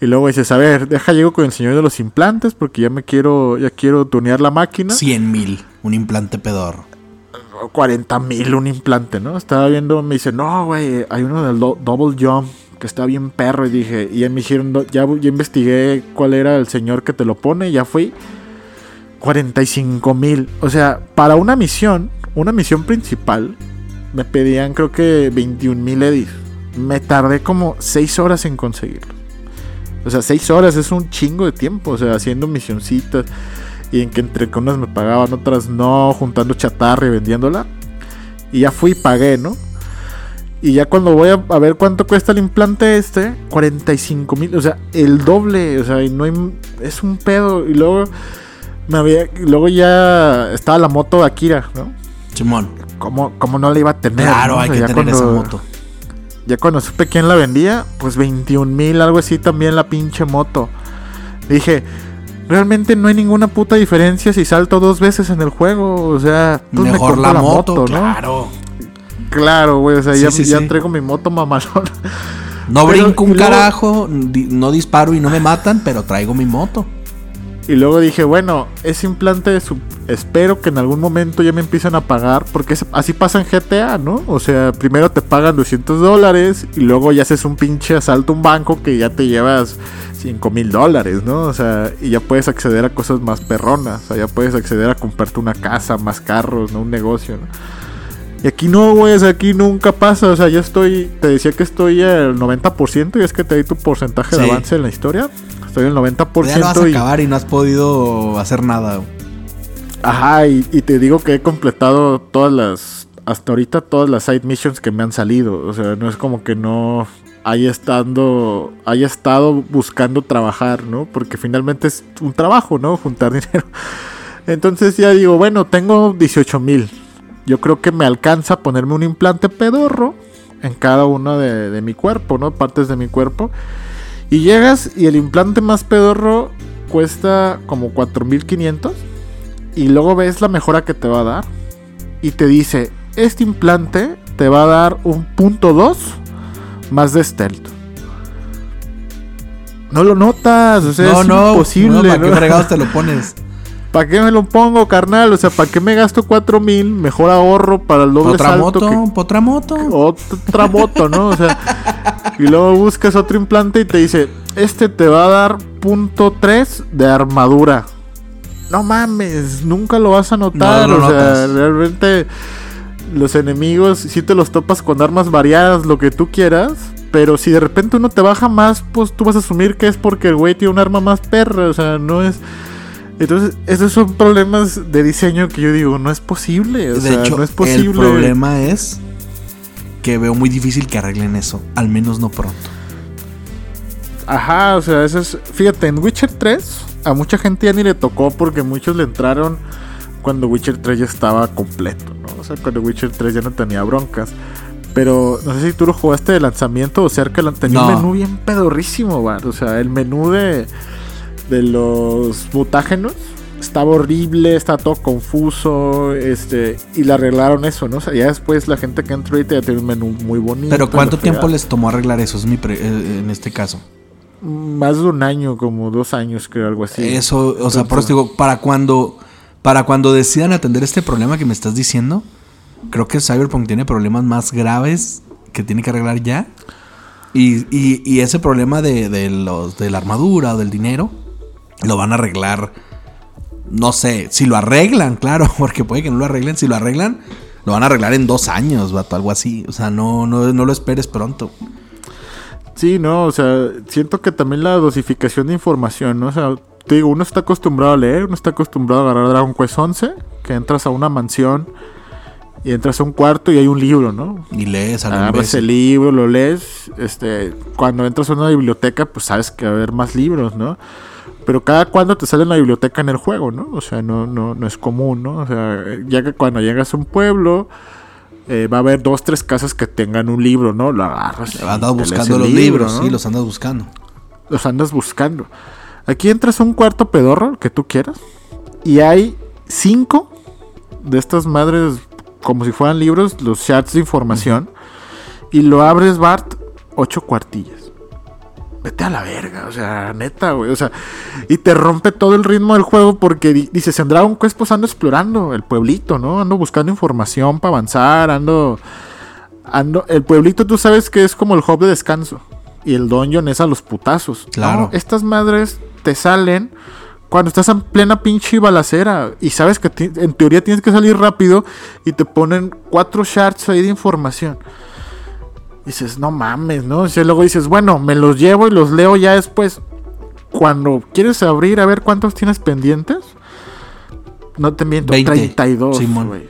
B: Y luego dices, a ver, deja llego con el señor de los implantes porque ya me quiero, ya quiero tunear la máquina.
A: 100 mil, un implante pedorro.
B: 40 mil un implante, ¿no? Estaba viendo, me dice, no, güey, hay uno del do- Double Jump que está bien perro. Y dije, y me dijeron, ya, ya investigué cuál era el señor que te lo pone, ya fui. 45 mil. O sea, para una misión, una misión principal, me pedían creo que 21 mil edis. Me tardé como 6 horas en conseguirlo. O sea, 6 horas es un chingo de tiempo, o sea, haciendo misioncitas. Y en que entre que unas me pagaban, otras no, juntando chatarra y vendiéndola. Y ya fui y pagué, ¿no? Y ya cuando voy a, a ver cuánto cuesta el implante este, 45 mil, o sea, el doble, o sea, y no hay, es un pedo. Y luego, me había, y luego ya estaba la moto de Akira, ¿no?
A: Simón.
B: ¿Cómo, cómo no la iba a tener?
A: Claro,
B: no?
A: hay
B: O
A: que
B: sea,
A: tener esa
B: cuando-
A: moto.
B: ya cuando supe quién la vendía, pues 21 mil, algo así también la pinche moto. Dije, realmente no hay ninguna puta diferencia si salto dos veces en el juego. O sea, pues me
A: Mejor la, moto,
B: ¿no?
A: claro.
B: Claro, güey, o sea,
A: Sí,
B: ya,
A: sí,
B: ya
A: sí.
B: traigo mi moto mamalón.
A: No
B: Pero,
A: brinco un
B: luego-
A: carajo, no disparo y no me matan, pero traigo mi moto.
B: Y luego dije, bueno, ese implante su- espero que en algún momento ya me empiecen a pagar, porque es- así pasa en GTA, ¿no? O sea, primero te pagan 200 dólares y luego ya haces un pinche asalto a un banco que ya te llevas 5 mil dólares, ¿no? O sea, y ya puedes acceder a cosas más perronas, o sea, ya puedes acceder a comprarte una casa, más carros, ¿no? Un negocio, ¿no? Y aquí no, güey, o sea, aquí nunca pasa, o sea, yo estoy, te decía que estoy al 90% y es que te di tu porcentaje de
A: Sí.
B: avance en la historia. Estoy al 90%
A: Ya lo vas a
B: y,
A: acabar y no has podido hacer nada.
B: Ajá, y, y te digo que he completado todas las. Hasta ahorita todas las side missions que me han salido. O sea, no es como que no haya estando. haya estado buscando trabajar, ¿no? Porque finalmente es un trabajo, ¿no? Juntar (laughs) dinero. Entonces ya digo, bueno, tengo 18 mil. Yo creo que me alcanza ponerme un implante pedorro en cada uno de, de mi cuerpo, ¿no? Partes de mi cuerpo. Y llegas y el implante más pedorro cuesta como 4500 y luego ves la mejora que te va a dar y te dice, este implante te va a dar un punto 2 más de stealth. No lo notas, o sea,
A: no,
B: es
A: no,
B: imposible.
A: no, ¿Para
B: ¿no?
A: qué fregados te lo pones? (laughs)
B: ¿Para qué me lo pongo, carnal? O sea, ¿para qué me gasto 4000? Mejor ahorro para el doble
A: ¿Otra
B: salto
A: moto?
B: que-
A: ¿Otra moto?
B: otra moto, ¿no? O sea, y luego buscas otro implante y te dice, este te va a dar punto 3 de armadura. No mames, nunca lo vas a notar.
A: No
B: o sea,
A: notas.
B: realmente los enemigos, si te los topas con armas variadas, lo que tú quieras, Pero si de repente uno te baja más, pues tú vas a asumir que es porque el güey tiene un arma más perra. O sea, no es. Entonces, esos son problemas de diseño que yo digo, no es posible. O
A: de
B: sea,
A: hecho,
B: no es posible.
A: el problema es que veo muy difícil que arreglen eso. Al menos no pronto.
B: Ajá, o sea, eso es. Fíjate, en Witcher 3, a mucha gente ya ni le tocó porque muchos le entraron cuando Witcher 3 ya estaba completo, ¿no? O sea, cuando Witcher 3 ya no tenía broncas. Pero no sé si tú lo jugaste de lanzamiento o cerca, tenía
A: No.
B: un menú bien pedorrísimo, man. O sea, el menú de, de los mutágenos estaba horrible, estaba todo confuso, este, y le arreglaron eso, ¿no? O sea, ya después la gente que entró ahorita ya tiene un menú muy bonito.
A: Pero
B: y
A: ¿cuánto tiempo les tomó arreglar eso? Es mi pre- eh, en este caso.
B: Más de un año, como dos años, creo, algo así.
A: Eso, o sea, por eso digo, para cuando, para cuando decidan atender este problema que me estás diciendo, creo que Cyberpunk tiene problemas más graves que tiene que arreglar ya. Y, y- y ese problema de, de los, de la armadura o del dinero, lo van a arreglar. No sé, si lo arreglan, claro, (laughs) porque puede que no lo arreglen. Si lo arreglan, lo van a arreglar en dos años, vato, algo así. O sea, no, no, no lo esperes pronto.
B: Sí, no, o sea, siento que también la dosificación de información, ¿no? O sea, te digo, uno está acostumbrado a leer, uno está acostumbrado a agarrar Dragon Quest 11, que entras a una mansión y entras a un cuarto y hay un libro, ¿no?
A: Y lees
B: Agarras el libro, lo lees, este, cuando entras a una biblioteca, pues sabes que va a haber más libros, ¿no? Pero cada cuando te sale en la biblioteca en el juego, ¿no? O sea, no, no, no es común, ¿no? O sea, ya que cuando llegas a un pueblo, eh, va a haber dos, tres casas que tengan un libro, ¿no? Lo agarras.
A: Andas
B: te lees
A: buscando los
B: libro,
A: libros,
B: ¿no?
A: sí, los andas buscando.
B: los andas buscando. Aquí entras a un cuarto pedorro, que tú quieras, y hay cinco de estas madres, como si fueran libros, los chats de información, y lo abres, Bart, ocho cuartillas. Vete a la verga, o sea, neta, güey, o sea, y te rompe todo el ritmo del juego porque di- dices, en Dragon Quest pues ando explorando el pueblito, ¿no? Ando buscando información para avanzar, ando... Ando, el pueblito tú sabes que es como el hub de descanso. Y el dungeon es a los putazos.
A: Claro.
B: No, estas madres te salen cuando estás en plena pinche balacera. Y sabes que en teoría tienes que salir rápido. Y te ponen cuatro shards ahí de información. Dices, no mames, ¿no? Y luego dices, bueno, me los llevo y los leo ya después. Cuando quieres abrir a ver cuántos tienes pendientes. No te miento,
A: 20,
B: 32,
A: Simón.
B: güey.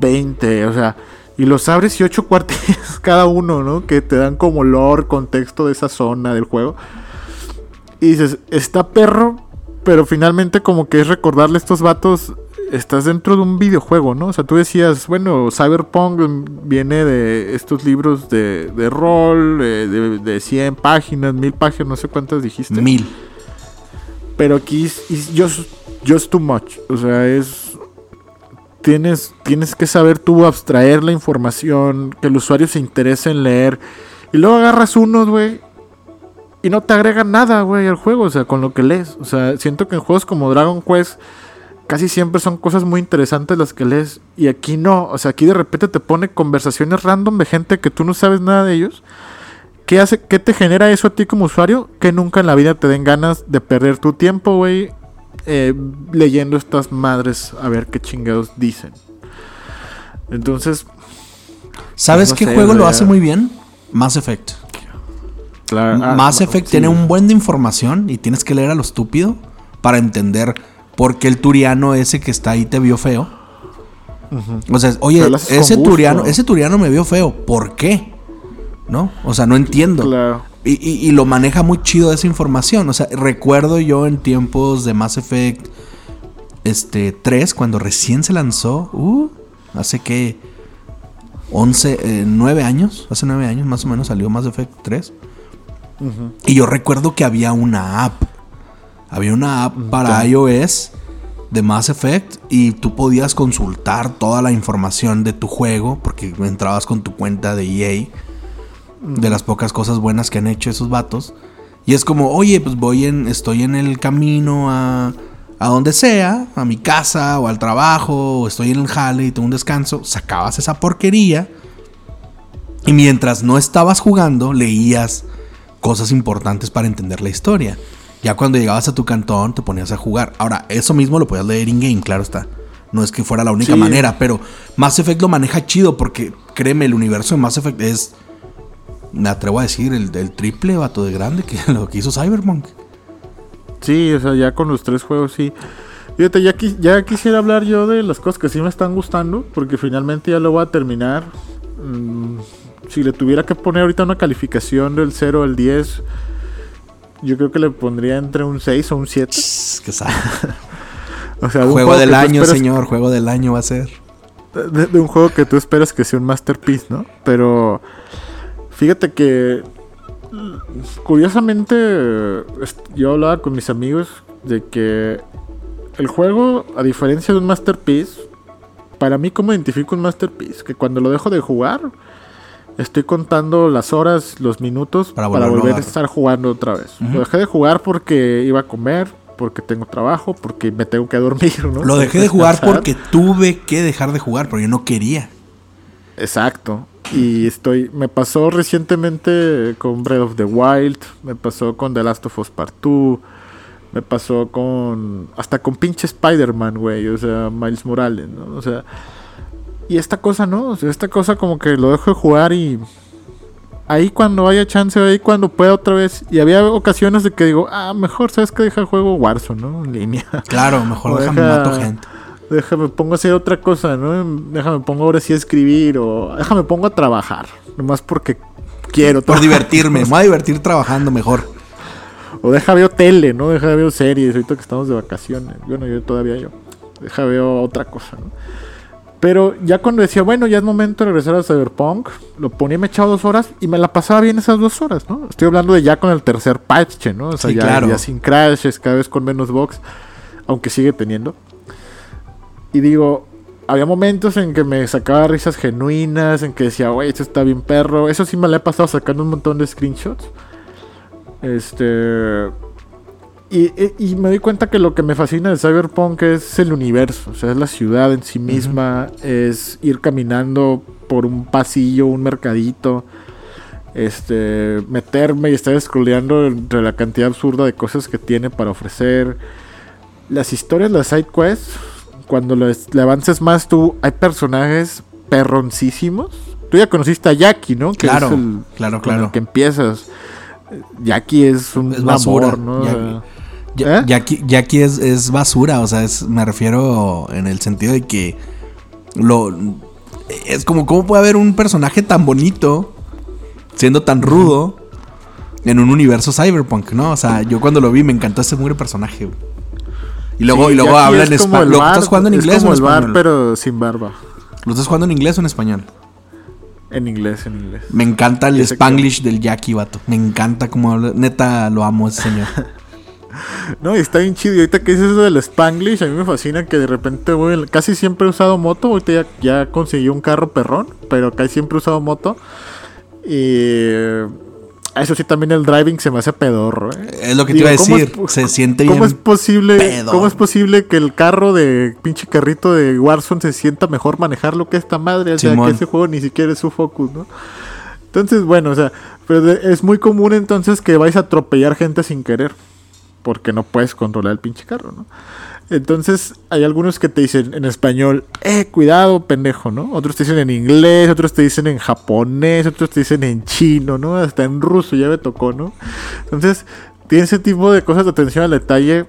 B: 20, o sea, y los abres y ocho (laughs) cuartillas cada uno, ¿no? Que te dan como lore, contexto de esa zona del juego. Y dices, está perro, pero finalmente como que es recordarle a estos vatos, estás dentro de un videojuego, ¿no? O sea, tú decías, bueno, Cyberpunk viene de estos libros de, de rol, eh, de, de 100 páginas, 1000 páginas, no sé cuántas dijiste.
A: Mil.
B: Pero aquí es es just, just too much. O sea, es. Tienes, tienes que saber tú abstraer la información, que el usuario se interese en leer. Y luego agarras unos, güey. Y no te agregan nada, güey, al juego, o sea, con lo que lees. O sea, siento que en juegos como Dragon Quest casi siempre son cosas muy interesantes las que lees. Y aquí no. O sea, aquí de repente te pone conversaciones random de gente que tú no sabes nada de ellos. ¿Qué, hace, ¿Qué te genera eso a ti como usuario? Que nunca en la vida te den ganas de perder tu tiempo, güey, eh, leyendo estas madres a ver qué chingados dicen. Entonces,
A: ¿Sabes
B: No
A: qué
B: sé,
A: juego lo hace muy bien? Mass Effect.
B: claro, ah,
A: Mass Effect
B: sí.
A: tiene un buen de información y tienes que leer a lo estúpido para entender por qué el turiano ese que está ahí te vio feo. O sea, oye, ese
B: gusto.
A: turiano, ese turiano me vio feo. ¿Por qué? ¿No? O sea, no entiendo.
B: Claro.
A: Y, y- y lo maneja muy chido esa información. O sea, recuerdo yo en tiempos de Mass Effect este, 3, cuando recién se lanzó, uh, hace que 11, eh, 9 años, hace 9 años más o menos salió Mass Effect 3.
B: Ujú.
A: Y yo recuerdo que había una app. Había una app para iOS de Mass Effect y tú podías consultar toda la información de tu juego porque entrabas con tu cuenta de EA. De las pocas cosas buenas que han hecho esos vatos. Y es como, oye, pues voy en, estoy en el camino a, a donde sea, a mi casa o al trabajo, o estoy en el jale y tengo un descanso. Sacabas esa porquería. Y mientras no estabas jugando, leías cosas importantes para entender la historia. Ya cuando llegabas a tu cantón, te ponías a jugar. Ahora, eso mismo lo podías leer in-game, claro está. No es que fuera la única
B: Sí.
A: manera, pero Mass Effect lo maneja chido porque, créeme, el universo de Mass Effect es me atrevo a decir, el, el triple vato de grande que (laughs) lo que hizo Cyberpunk.
B: Sí, o sea, ya con los tres juegos sí. Fíjate, ya, ya quisiera hablar yo de las cosas que sí me están gustando, porque finalmente ya lo voy a terminar. Mm, si le tuviera que poner ahorita una calificación del 0 al 10, yo creo que le pondría entre un 6 o un 7.
A: que (laughs) o sea, juego, del año, señor, juego del año va a ser.
B: De, un juego que tú esperas que sea un masterpiece, ¿no? Pero fíjate que curiosamente yo hablaba con mis amigos de que el juego, a diferencia de un masterpiece, para mí como identifico un masterpiece, que cuando lo dejo de jugar, estoy contando las horas, los minutos para, volver a estar jugando otra vez. Lo dejé de jugar porque iba a comer, porque tengo trabajo, porque me tengo que dormir, (laughs) ¿no?
A: Lo dejé de jugar porque tuve que dejar de jugar, porque yo no quería.
B: Exacto. Y estoy. Me pasó recientemente con Breath of the Wild. Me pasó con The Last of Us Part 2. Me pasó con. Hasta con pinche Spider-Man, güey. O sea, Miles Morales, ¿no? O sea. Y esta cosa, ¿no? O sea, esta cosa como que lo dejo de jugar y. Ahí cuando haya chance, ahí cuando pueda otra vez. Y había ocasiones de que digo, ah, mejor, ¿sabes que Deja el juego Warzone, ¿no? En línea.
A: Claro, mejor (laughs) déjame mato gente.
B: Déjame pongo a hacer otra cosa, ¿no? Déjame pongo ahora sí a escribir o déjame pongo a trabajar. Nomás porque quiero.
A: Por (laughs) divertirme, me voy a divertir trabajando mejor.
B: O deja veo tele, ¿no? Deja veo series, ahorita que estamos de vacaciones. Bueno, yo todavía yo. Deja veo otra cosa, ¿no? Pero ya cuando decía, bueno, ya es momento de regresar a Cyberpunk, lo ponía, me echaba dos horas y me la pasaba bien esas dos horas, ¿no? Estoy hablando de ya con el tercer patch, ¿no? O sea, ya, ya, sin crashes, cada vez con menos bugs, aunque sigue teniendo. Y digo, había momentos en que me sacaba risas genuinas, en que decía, güey, esto está bien perro. Eso sí me la he pasado sacando un montón de screenshots. Este. Y, me doy cuenta que lo que me fascina de Cyberpunk es el universo, o sea, es la ciudad en sí misma, es ir caminando por un pasillo, un mercadito, este, meterme y estar scrolleando entre la cantidad absurda de cosas que tiene para ofrecer. Las historias, las side quests, cuando le, avances más tú, hay personajes perroncísimos. Tú ya conociste a Jackie, ¿no?
A: Que claro, claro, claro.
B: que empiezas. Jackie es un es basura, ¿no?
A: Jackie, ¿Eh? es, basura, o sea, me refiero en el sentido de que lo es como cómo puede haber un personaje tan bonito siendo tan rudo en un universo cyberpunk, ¿no? O sea, yo cuando lo vi me encantó ese mugre personaje. Y luego, y luego habla en español. ¿Lo estás jugando en inglés
B: o en español? pero sin barba.
A: ¿Lo estás jugando en inglés o en español?
B: En inglés, en inglés.
A: Me encanta el spanglish del Jackie, vato. Me encanta cómo habla. Neta, lo amo ese señor. (laughs) (laughs)
B: no, y está bien chido. Y ahorita que dices eso del spanglish, a mí me fascina que de repente voy... Casi siempre he usado moto. Ahorita ya, ya conseguí un carro perrón, pero casi siempre he usado moto. Y eso sí, también el driving se me hace pedorro. ¿eh?
A: Es lo que te iba a decir. se siente
B: ¿cómo es posible, ¿Cómo es posible que el carro de pinche carrito de Warzone se sienta mejor manejarlo que esta madre? O sea, que ese juego ni siquiera es su focus, ¿no? Entonces, bueno, o sea, pero es muy común entonces que vais a atropellar gente sin querer. Porque no puedes controlar el pinche carro, ¿no? Entonces hay algunos que te dicen en español, eh, cuidado, pendejo, ¿no? Otros te dicen en inglés, otros te dicen en japonés, otros te dicen en chino, ¿no? Hasta en ruso ya me tocó, ¿no? Entonces tiene ese tipo de cosas de atención al detalle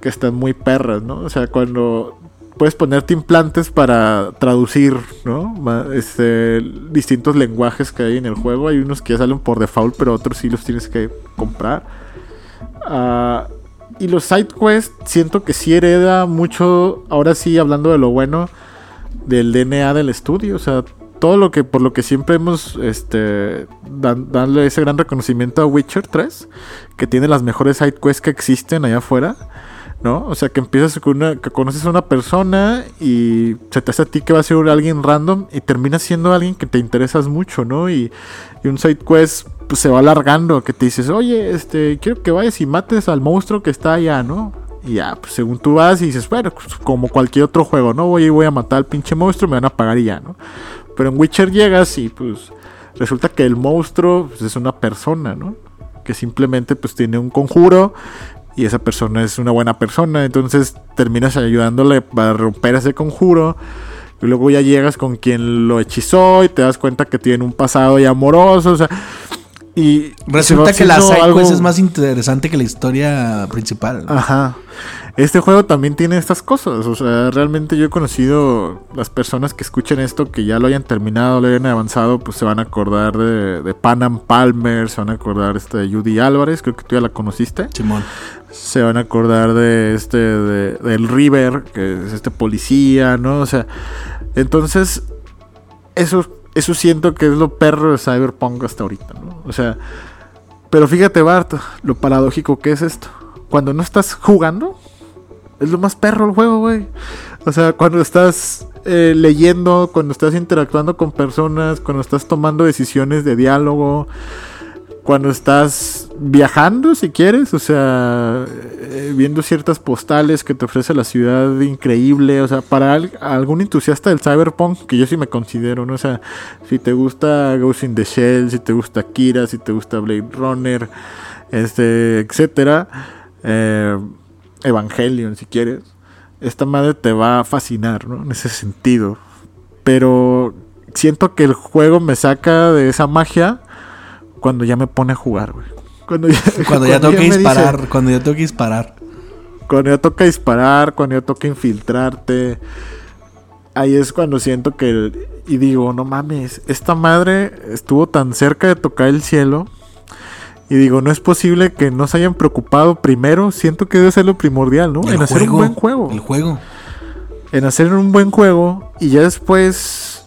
B: que están muy perras, ¿no? O sea, cuando puedes ponerte implantes para traducir, ¿no? Este, distintos lenguajes que hay en el juego. Hay unos que ya salen por default, pero otros sí los tienes que comprar. Ah y los side quests siento que sí hereda mucho, ahora sí hablando de lo bueno, del DNA del estudio. O sea, todo lo que, por lo que siempre hemos, este, darle ese gran reconocimiento a Witcher 3, que tiene las mejores side quests que existen allá afuera. ¿no? O sea, que empiezas con una, que conoces a una persona y se te hace a ti que va a ser alguien random y termina siendo alguien que te interesas mucho, ¿no? Y, un side quest pues, se va alargando, que te dices, oye, este, quiero que vayas y mates al monstruo que está allá, ¿no? Y ya, pues según tú vas y dices, bueno, pues, como cualquier otro juego, ¿no? Voy y voy a matar al pinche monstruo, me van a pagar y ya, ¿no? Pero en Witcher llegas y pues resulta que el monstruo pues, es una persona, ¿no? Que simplemente pues tiene un conjuro y esa persona es una buena persona, entonces terminas ayudándole para romper ese conjuro. Y luego ya llegas con quien lo hechizó y te das cuenta que tiene un pasado ya amoroso. O sea, Y
A: resulta que la side es más interesante que la historia principal.
B: Ajá. Este juego también tiene estas cosas. O sea, realmente yo he conocido las personas que escuchen esto, que ya lo hayan terminado, lo hayan avanzado, pues se van a acordar de, de Panam Palmer, se van a acordar este, de Judy Álvarez, creo que tú ya la conociste.
A: Simón.
B: Se van a acordar de este, de, del River, que es este policía, ¿no? O sea, entonces, eso, eso siento que es lo perro de Cyberpunk hasta ahorita, ¿no? O sea, pero fíjate, Bart, lo paradójico que es esto. Cuando no estás jugando, es lo más perro el juego, güey. O sea, cuando estás eh, leyendo, cuando estás interactuando con personas, cuando estás tomando decisiones de diálogo, cuando estás viajando, si quieres, o sea, eh, viendo ciertas postales que te ofrece la ciudad increíble, o sea, para algún entusiasta del cyberpunk, que yo sí me considero, ¿no? O sea, si te gusta Ghost in the Shell, si te gusta Kira, si te gusta Blade Runner, este, etcétera, eh, Evangelion, si quieres, esta madre te va a fascinar, ¿no? En ese sentido. Pero siento que el juego me saca de esa magia cuando ya me pone a jugar, güey.
A: Cuando ya, (laughs) cuando ya toca disparar, cuando ya toca disparar.
B: Cuando ya toca disparar, cuando ya toca infiltrarte. Ahí es cuando siento que... Y digo, no mames, esta madre estuvo tan cerca de tocar el cielo y digo, no es posible que no se hayan preocupado primero. Siento que debe ser lo primordial, ¿no? en hacer un buen juego.
A: El juego.
B: En hacer un buen juego y ya después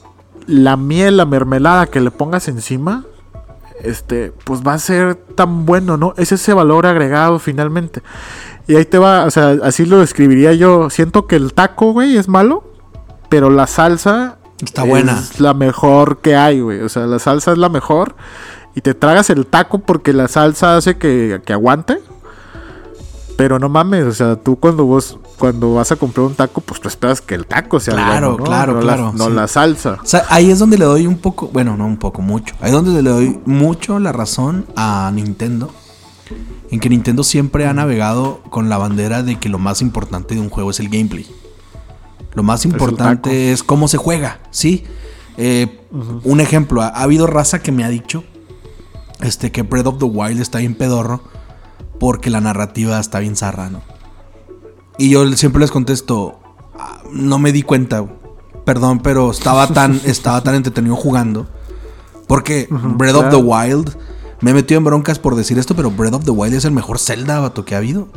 B: la miel, la mermelada que le pongas encima, este, pues va a ser tan bueno, ¿no? Es ese valor agregado finalmente. Y ahí te va, o sea, así lo describiría yo. Siento que el taco, güey, es malo, pero la salsa
A: está buena.
B: Es la mejor que hay, güey. O sea, la salsa es la mejor y te tragas el taco porque la salsa hace que, aguante. Pero no mames, o sea, tú cuando vos cuando vas a comprar un taco, pues tú esperas que el taco sea
A: claro, Claro, claro,
B: no la salsa.
A: O sea, ahí es donde le doy un poco, bueno, no un poco, mucho. Ahí es donde le doy mucho la razón a Nintendo. En que Nintendo siempre ha navegado con la bandera de que lo más importante de un juego es el gameplay. Lo más importante es, cómo se juega, ¿sí? Eh, un ejemplo, ha habido raza que me ha dicho este, que Breath of the Wild está bien pedorro porque la narrativa está bien zarra, ¿no? Y yo siempre les contesto, ah, no me di cuenta, perdón, pero estaba tan, (laughs) estaba tan entretenido jugando. Porque Breath of the Wild, me he metido en broncas por decir esto, pero Breath of the Wild es el mejor Zelda, vato, que ha habido.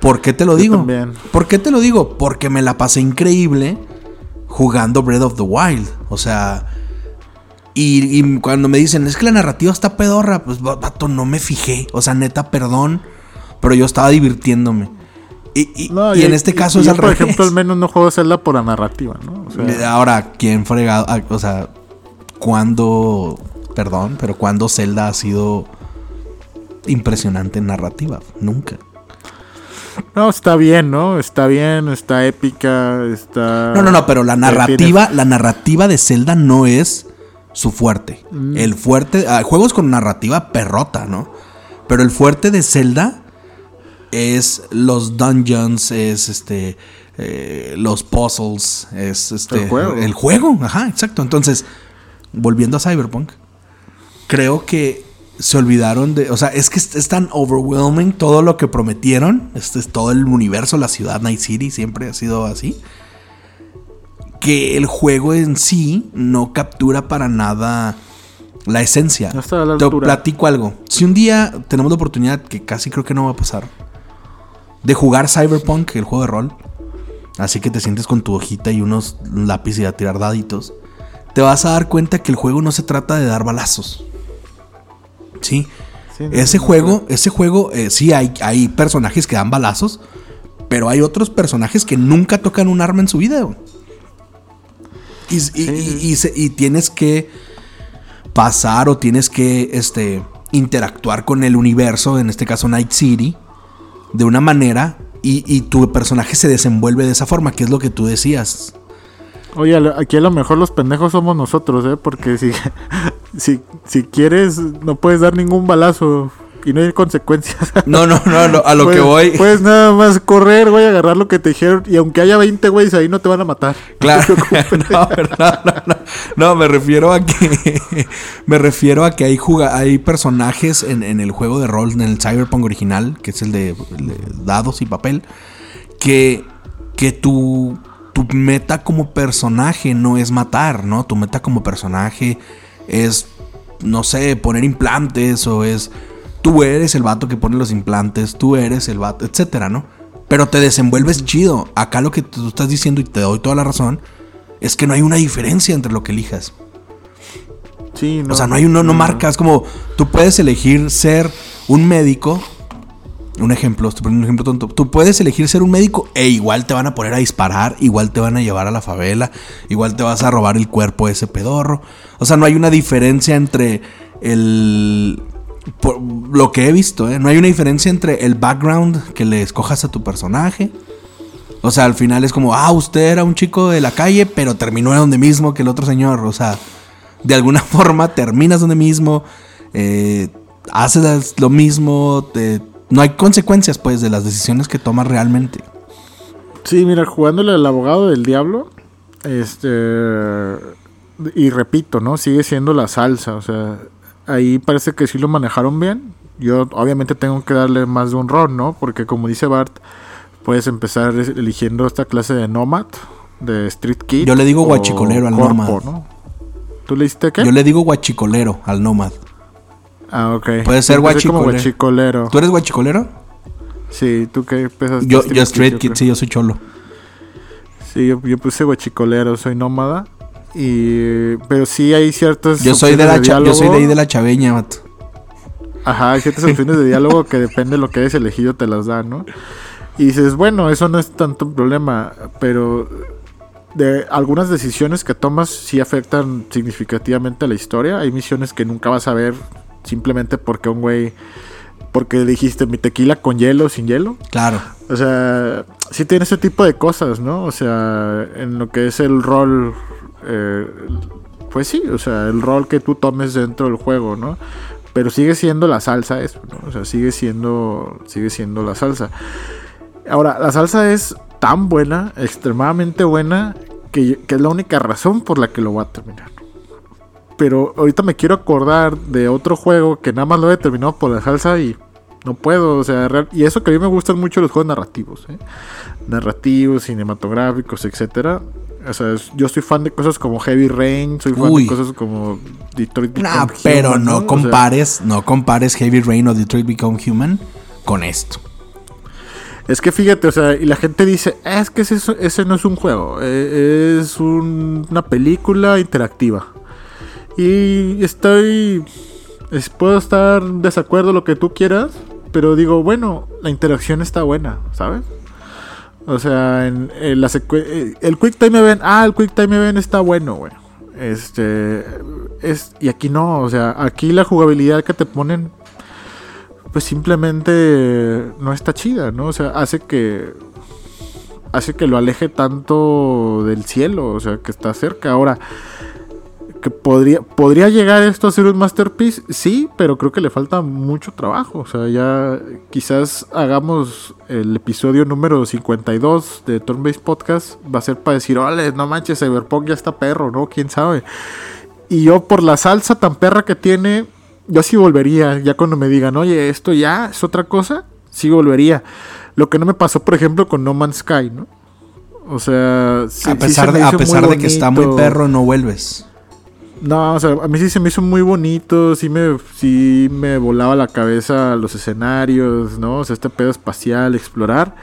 A: ¿Por qué te lo digo? ¿Por qué te lo digo? Porque me la pasé increíble jugando Breath of the Wild. O sea, y, cuando me dicen, es que la narrativa está pedorra, pues vato, no me fijé. O sea, neta, perdón. Pero yo estaba divirtiéndome. Y, en este caso es al
B: Por ejemplo, al menos no juego Zelda por la narrativa, ¿no?
A: Ahora, ¿quién fregado? Ah, o sea, ¿cuándo. Perdón, pero ¿cuándo Zelda ha sido impresionante en narrativa? Nunca.
B: No, está bien, ¿no? Está bien, está épica, está.
A: No, no, no, pero la narrativa, la narrativa de Zelda no es su fuerte. Mm. El fuerte. Hay juegos con narrativa perrota, ¿no? Pero el fuerte de Zelda es los dungeons, es este. Eh, los puzzles, es este.
B: El juego.
A: El juego, ajá, exacto. Entonces, volviendo a Cyberpunk, creo que se olvidaron de. O sea, es que es, tan overwhelming todo lo que prometieron. Este es todo el universo, la ciudad, Night City, siempre ha sido así que el juego en sí no captura para nada la esencia.
B: La Te
A: platico algo. Si un día tenemos la oportunidad, que casi creo que no va a pasar, de jugar Cyberpunk, el juego de rol, así que te sientes con tu hojita y unos lápices y a tirar daditos, te vas a dar cuenta que el juego no se trata de dar balazos. ¿Sí? ese, juego, ese juego, eh, sí hay, hay personajes que dan balazos, pero hay otros personajes que nunca tocan un arma en su vida. Y, tienes que pasar o tienes que este, interactuar con el universo, en este caso Night City, de una manera y, tu personaje se desenvuelve de esa forma, que es lo que tú decías.
B: Oye, aquí a lo mejor los pendejos somos nosotros, ¿eh? Porque si, (laughs) si, si quieres, no puedes dar ningún balazo. Y no hay consecuencias.
A: No, (laughs) no, no, no, a lo que
B: Puedes-
A: voy.
B: Puedes nada más correr, güey, agarrar lo que te dijeron. Y aunque haya 20 güeyes ahí, no te van a matar. (laughs)
A: Claro. (laughs) no, no, no, no. No, me refiero a que. me refiero a que hay juga hay personajes en, en el juego de rol, en el Cyberpunk original, que es el de, el de dados y papel, que, que tu, tu meta como personaje no es matar, ¿no? Tu meta como personaje es, no sé, poner implantes o es. Tú eres el vato que pone los implantes, tú eres el vato, etcétera, ¿no? Pero te desenvuelves chido. Acá lo que tú estás diciendo, y te doy toda la razón, es que no hay una diferencia entre lo que elijas.
B: Sí, no.
A: o sea, no hay uno, no marcas como tú puedes elegir ser un médico. Un ejemplo, estoy poniendo un ejemplo tonto. Tú puedes elegir ser un médico e igual te van a poner a disparar, igual te van a llevar a la favela, igual te vas a robar el cuerpo de ese pedorro. O sea, no hay una diferencia entre el. Por lo que he visto, ¿eh? No hay una diferencia entre el background que le escojas a tu personaje. O sea, al final es como, ah, usted era un chico de la calle, pero terminó donde mismo que el otro señor. O sea, de alguna (laughs) forma terminas donde mismo, eh, haces lo mismo, no hay consecuencias pues de las decisiones que tomas realmente.
B: Sí, mira, jugándole al abogado del diablo, este. Y repito, ¿no? Sigue siendo la salsa. O sea, ahí parece que sí lo manejaron bien. Yo, obviamente, tengo que darle más de un rol, ¿no? Porque, como dice Bart, puedes empezar eligiendo esta clase de Nomad, de Street Kid.
A: Yo le digo guachicolero al
B: Corpo,
A: Nomad.
B: ¿no? ¿Tú le diste qué?
A: Yo le digo guachicolero al nómad.
B: Ah, ok.
A: Puede ser guachicolero.
B: guachicolero.
A: ¿Tú eres guachicolero?
B: Sí, ¿tú qué pesas?
A: Yo, yo straight kid, sí, yo soy cholo.
B: Sí, yo, yo puse guachicolero, soy nómada. Y, pero sí hay ciertas.
A: Yo soy de la cha- yo soy de ahí de la chaveña, vato.
B: Ajá, hay ciertas opciones de diálogo que depende de lo que hayas elegido, te las dan, ¿no? Y dices, bueno, eso no es tanto un problema, pero de algunas decisiones que tomas sí afectan significativamente a la historia. Hay misiones que nunca vas a ver simplemente porque un güey. Porque dijiste mi tequila con hielo o sin hielo.
A: Claro.
B: O sea, sí tiene ese tipo de cosas, ¿no? O sea, en lo que es el rol, eh, pues sí, o sea, el rol que tú tomes dentro del juego, ¿no? Pero sigue siendo la salsa eso, ¿no? O sea, sigue siendo, sigue siendo la salsa. Ahora, la salsa es tan buena, extremadamente buena, que, es la única razón por la que lo voy a terminar. Pero ahorita me quiero acordar de otro juego que nada más lo he terminado por la salsa y no puedo, o sea, y eso que a mí me gustan mucho los juegos narrativos, ¿eh? narrativos, cinematográficos, etcétera. O sea, es- yo soy fan de cosas como Heavy Rain, soy fan
A: Uy.
B: de cosas como Detroit
A: Nah,
B: Become
A: pero
B: Human,
A: no
B: O sea,
A: compares, no compares Heavy Rain o Detroit Become Human con esto.
B: es que fíjate, o sea, y la gente dice, "Ah, es que ese, ese no es un juego, eh, es un- una película interactiva. Y estoy, es- puedo estar en desacuerdo lo que tú quieras, pero digo, bueno, la interacción está buena, ¿sabes? O sea, en, en la eh, el Quick Time Event, ah, el Quick Time Event está bueno, güey. Este, es, y aquí no, o sea, aquí la jugabilidad que te ponen, pues simplemente no está chida, ¿no? O sea, hace que, hace que lo aleje tanto del cielo, o sea, que está cerca. Ahora, que podría, podría llegar esto a ser un masterpiece, sí, pero creo que le falta mucho trabajo. O sea, ya quizás hagamos el episodio número 52 de Turn Based Podcast. Va a ser para decir, órale, no manches, Cyberpunk ya está perro, ¿no? ¿Quién sabe? Y yo por la salsa tan perra que tiene, yo sí volvería. Ya cuando me digan, oye, esto ya es otra cosa, sí volvería. Lo que no me pasó, por ejemplo, con No Man's Sky, ¿no? O sea, sí-
A: a
B: sí
A: pesar,
B: se
A: de, a pesar de que está muy perro, no vuelves.
B: No, o sea, a mí sí se me hizo muy bonito, sí me, sí me volaba la cabeza los escenarios, ¿no? O sea, este pedo espacial, explorar.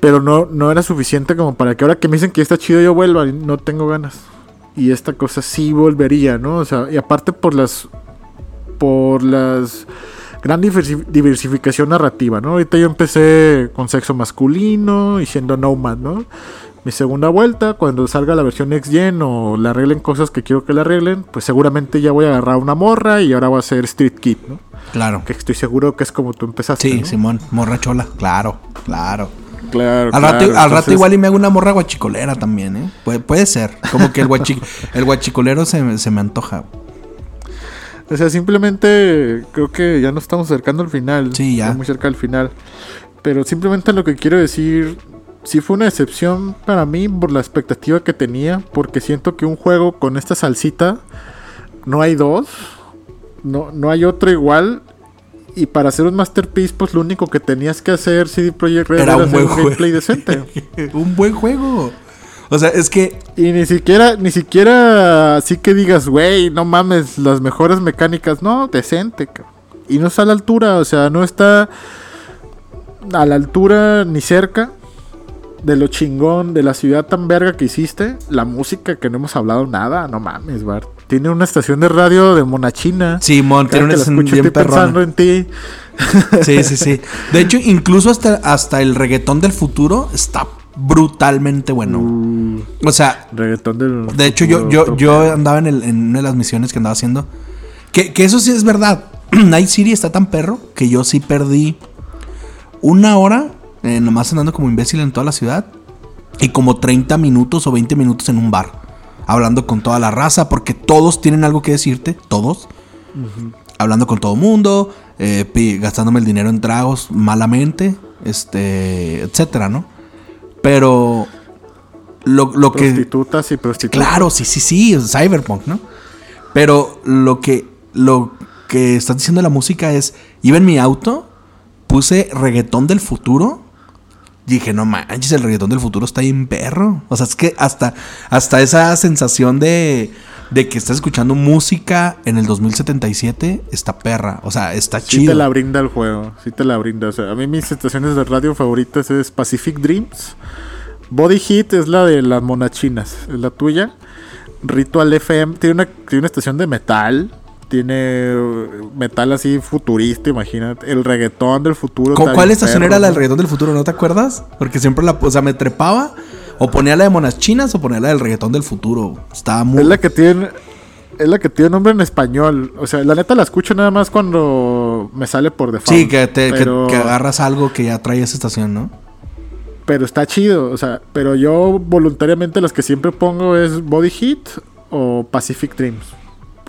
B: Pero no, no era suficiente como para que ahora que me dicen que está chido yo vuelva, no tengo ganas. Y esta cosa sí volvería, ¿no? O sea, y aparte por las... Por las... Gran diversi- diversificación narrativa, ¿no? Ahorita yo empecé con sexo masculino y siendo Nomad, ¿no? Mi segunda vuelta, cuando salga la versión Next Gen o le arreglen cosas que quiero que le arreglen, pues seguramente ya voy a agarrar una morra y ahora voy a ser Street Kid, ¿no?
A: Claro.
B: Que estoy seguro que es como tú empezaste.
A: Sí,
B: ¿no?
A: Simón, morra chola. Claro, claro.
B: Claro.
A: Al, rato,
B: claro,
A: al rato
B: entonces-
A: igual y me hago una morra guachicolera también, ¿eh? Puede, puede ser. Como que el, guachi- (laughs) el guachicolero se, me- se me antoja.
B: O sea, simplemente creo que ya nos estamos acercando al final.
A: Sí, ya.
B: Muy cerca del final. Pero simplemente lo que quiero decir, sí fue una decepción para mí por la expectativa que tenía, porque siento que un juego con esta salsita, no hay dos, no, no hay otro igual. Y para hacer un masterpiece, pues lo único que tenías que hacer CD Projekt Red
A: Era un
B: hacer
A: buen
B: un
A: juego.
B: gameplay decente. (laughs)
A: un buen juego. O sea, es que
B: Y ni siquiera, ni siquiera así que digas, güey, no mames, las mejores mecánicas. No, decente, cabrón. Y no está a la altura, o sea, no está a la altura ni cerca de lo chingón, de la ciudad tan verga que hiciste. La música que no hemos hablado nada, no mames, Bart. Tiene una estación de radio de monachina.
A: Simón
B: Cada
A: tiene una estación bien
B: estoy pensando en ti. (laughs)
A: Sí, sí, sí. De hecho, (laughs) incluso hasta, hasta el reggaetón del futuro está brutalmente bueno.
B: Uh,
A: O sea,
B: reggaetón del.
A: de hecho, yo, yo, yo andaba en, el- en una de las misiones que andaba haciendo. Que, que eso sí es verdad. (clears throat) Night City está tan perro que yo sí perdí una hora eh, nomás andando como imbécil en toda la ciudad. Y como 30 minutos o 20 minutos en un bar. Hablando con toda la raza. Porque todos tienen algo que decirte. Todos. Hablando con todo mundo. eh, gastándome el dinero en tragos malamente. Este. etcétera, ¿no? Pero. Lo, lo que.
B: Prostitutas y prostitutas.
A: Claro, sí, sí, sí, Cyberpunk, ¿no? Pero lo que lo que estás diciendo de la música es, iba en mi auto, puse reggaetón del futuro. Dije, no manches, el reggaetón del futuro está bien perro. O sea, es que hasta, hasta esa sensación de, de que estás escuchando música en el 2077 está perra. O sea, está
B: Sí
A: chido.
B: te la brinda el juego, sí te la brinda. O sea, a mí mis estaciones de radio favoritas es Pacific Dreams. Body Hit es la de las monachinas, es la tuya. Ritual FM tiene una, tiene una estación de metal. Tiene uh, metal así futurista, imagínate. El reggaetón del futuro.
A: ¿Con cuál estación
B: perro,
A: era la del reggaetón del futuro? ¿No te acuerdas? Porque siempre la, o sea, me trepaba o ponía la de monas chinas o ponía la del reggaetón del futuro. Estaba muy...
B: Es la que tiene. Es la que tiene nombre en español. O sea, la neta la escucho nada más cuando me sale por default.
A: Sí, que, te, que-
B: pero-
A: que agarras algo que ya trae esa estación, ¿no?
B: Pero está chido, o sea, pero yo voluntariamente las que siempre pongo es Body Hit o Pacific Dreams.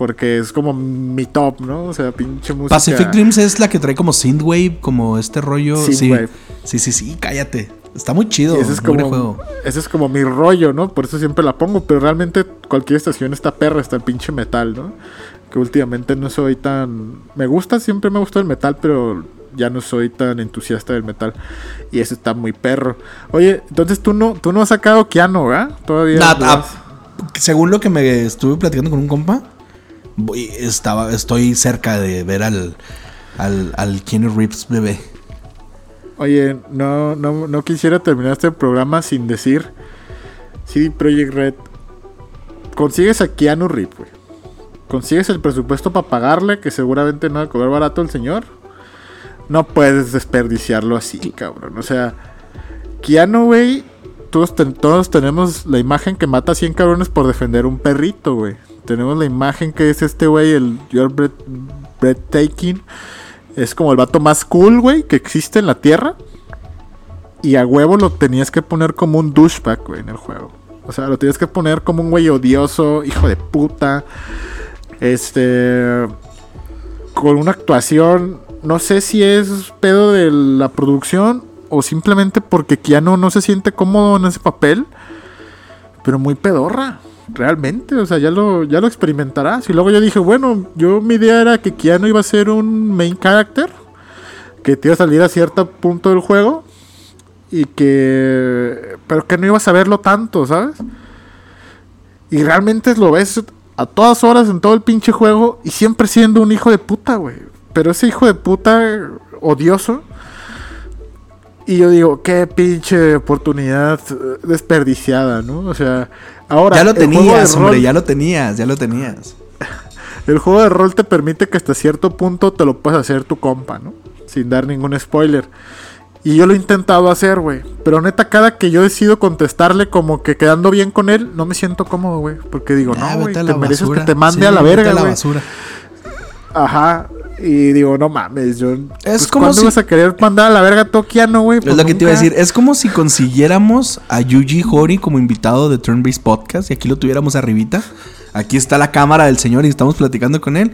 B: Porque es como mi top, ¿no? O sea, pinche música.
A: Pacific Dreams es la que trae como synthwave, como este rollo.
B: Synthwave.
A: sí, sí, sí, cállate. Está muy chido.
B: Y ese es como,
A: juego.
B: ese es como mi rollo, ¿no? Por eso siempre la pongo. Pero realmente cualquier estación está perra, está el pinche metal, ¿no? Que últimamente no soy tan. Me gusta, siempre me gustó el metal, pero ya no soy tan entusiasta del metal. Y ese está muy perro. Oye, entonces tú no, tú no has sacado Keanu, ¿verdad? Todavía. Lo
A: ah, según lo que me estuve platicando con un compa, estaba, estoy cerca de ver al, al, al Keanu Reeves bebé.
B: Oye, no, no, no quisiera terminar este programa sin decir CD Projekt Red. Consigues a Keanu Reeves, güey. Consigues el presupuesto para pagarle, que seguramente no va a cobrar barato el señor. No puedes desperdiciarlo así, cabrón. O sea, Keanu, güey. Todos, todos tenemos la imagen que mata a 100 cabrones por defender un perrito, güey. Tenemos la imagen que es este güey, el Your Breath, Breathtaking. Es como el vato más cool, güey, que existe en la tierra. Y a huevo lo tenías que poner como un douchebag, güey, en el juego. O sea, lo tenías que poner como un güey odioso, hijo de puta. Este. Con una actuación. No sé si es pedo de la producción o simplemente porque Keanu no se siente cómodo en ese papel. Pero muy pedorra. Realmente, o sea, ya lo, ya lo experimentarás. Y luego yo dije, bueno, yo mi idea era que Keanu iba a ser un main character. Que te iba a salir a cierto punto del juego. Y que. Pero que no ibas a verlo tanto, ¿sabes? Y realmente lo ves a todas horas en todo el pinche juego. Y siempre siendo un hijo de puta, güey. Pero ese hijo de puta odioso. Y yo digo, qué pinche oportunidad eh, desperdiciada, ¿no? O sea, ahora.
A: ya lo tenías, hombre,
B: rol-
A: ya lo tenías, ya lo tenías. (laughs)
B: el juego de rol te permite que hasta cierto punto te lo puedas hacer tu compa, ¿no? Sin dar ningún spoiler. Y yo lo he intentado hacer, güey. Pero neta, cada que yo decido contestarle como que quedando bien con él, no me siento cómodo, güey. Porque digo,
A: Ah,
B: no, güey, te mereces
A: basura.
B: que te mande
A: Sí,
B: a la verga, güey.
A: basura.
B: Ajá. Y digo, no mames, yo.
A: Es
B: pues,
A: como
B: ¿cuándo
A: si-
B: vas a querer mandar a la verga a Tokiano, güey?
A: Es
B: Pues
A: lo que te iba a decir. Es como si consiguiéramos a Yuji Hori como invitado de Turn Based Podcast y aquí lo tuviéramos arribita. Aquí está la cámara del señor y estamos platicando con él.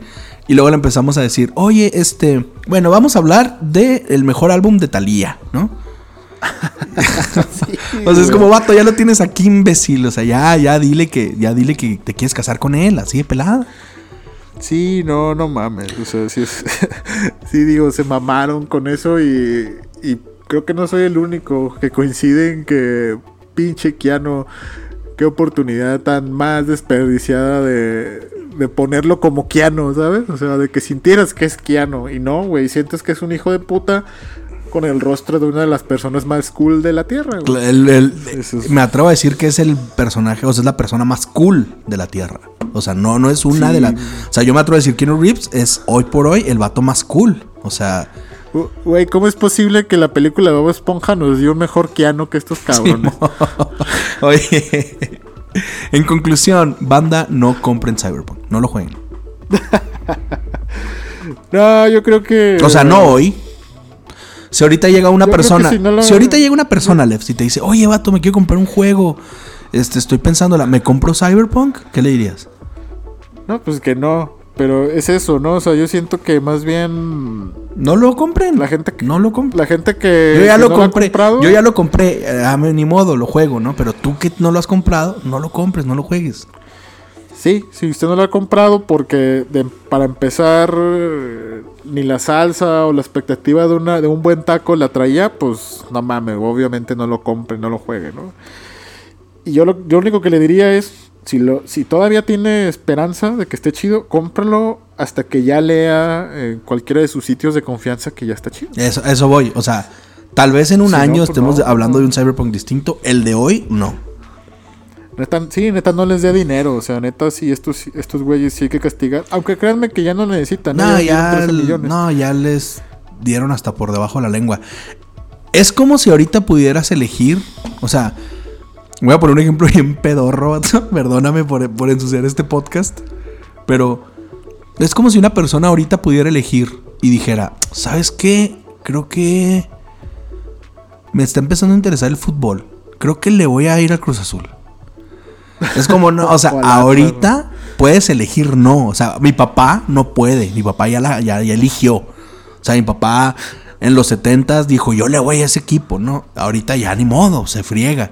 A: Y luego le empezamos a decir, oye, este, bueno, vamos a hablar del el mejor álbum de Thalía, ¿no? (laughs) o sea, es como, vato, ya lo tienes aquí, imbécil. O sea, ya, ya dile que, ya dile que te quieres casar con él, así de pelada.
B: Sí, no, no mames. O sea, sí, es- (laughs) sí digo, se mamaron con eso y, y creo que no soy el único que coincide en que pinche Keanu, qué oportunidad tan más desperdiciada de, de ponerlo como Keanu, ¿sabes? O sea, de que sintieras que es Keanu y no, güey, sientes que es un hijo de puta con el rostro de una de las personas más cool de la Tierra, güey.
A: El- el-
B: Eso es-
A: Me atrevo a decir que es el personaje, o sea, es la persona más cool de la Tierra. O sea, no, no es una
B: Sí.
A: de las... O sea, yo me atrevo a decir que Keanu Reeves es hoy por hoy el vato más cool. O sea,
B: Güey, ¿cómo es posible que la película de Bob Esponja nos dio mejor Keanu que estos cabrones? (laughs)
A: oye... En conclusión, banda, no compren Cyberpunk. No lo jueguen. (laughs)
B: No, yo creo que.
A: O sea, no hoy. Si ahorita llega una
B: Yo
A: persona,
B: si no lo-
A: si ahorita llega una persona, Left, y te dice, oye, vato, me quiero comprar un juego, este, estoy pensándola, ¿me compro Cyberpunk? ¿Qué le dirías?
B: No, pues que no. Pero es eso, ¿no? O sea, yo siento que más bien.
A: No lo compren.
B: La gente que-
A: no lo compren.
B: La gente que.
A: Yo ya
B: que
A: lo
B: no
A: compré.
B: comprado,
A: Yo ya lo compré. eh, ah, ni modo, lo juego, ¿no? Pero tú que no lo has comprado, no lo compres, no lo juegues.
B: Sí, si usted no lo ha comprado porque de- para empezar eh, ni la salsa o la expectativa de una de un buen taco la traía, pues no mames, obviamente no lo compre, no lo juegue, ¿no? Y yo lo, yo lo único que le diría es si lo si todavía tiene esperanza de que esté chido, cómpralo hasta que ya lea en cualquiera de sus sitios de confianza que ya está chido.
A: Eso, eso voy. O sea, tal vez en un
B: Si
A: año
B: pues
A: estemos
B: no,
A: hablando
B: no.
A: de un Cyberpunk distinto. El de hoy, no.
B: Neta, sí, neta no les dé dinero, o sea, neta sí estos estos güeyes sí hay que castigar, aunque créanme que ya no necesitan, ¿eh?
A: No, ya,
B: 13
A: el-
B: millones.
A: no, ya les dieron hasta por debajo de la lengua. Es como si ahorita pudieras elegir, o sea, voy a poner un ejemplo (laughs) bien pedorro, perdóname por, por ensuciar este podcast, pero es como si una persona ahorita pudiera elegir y dijera, ¿sabes qué? Creo que me está empezando a interesar el fútbol. Creo que le voy a ir al Cruz Azul. Es como, no, o sea, (laughs) ahorita puedes elegir no. O sea, mi papá no puede. Mi papá ya, la, ya, ya eligió. O sea, mi papá en los 70 dijo, yo le voy a ese equipo, ¿no? Ahorita ya ni modo, se friega.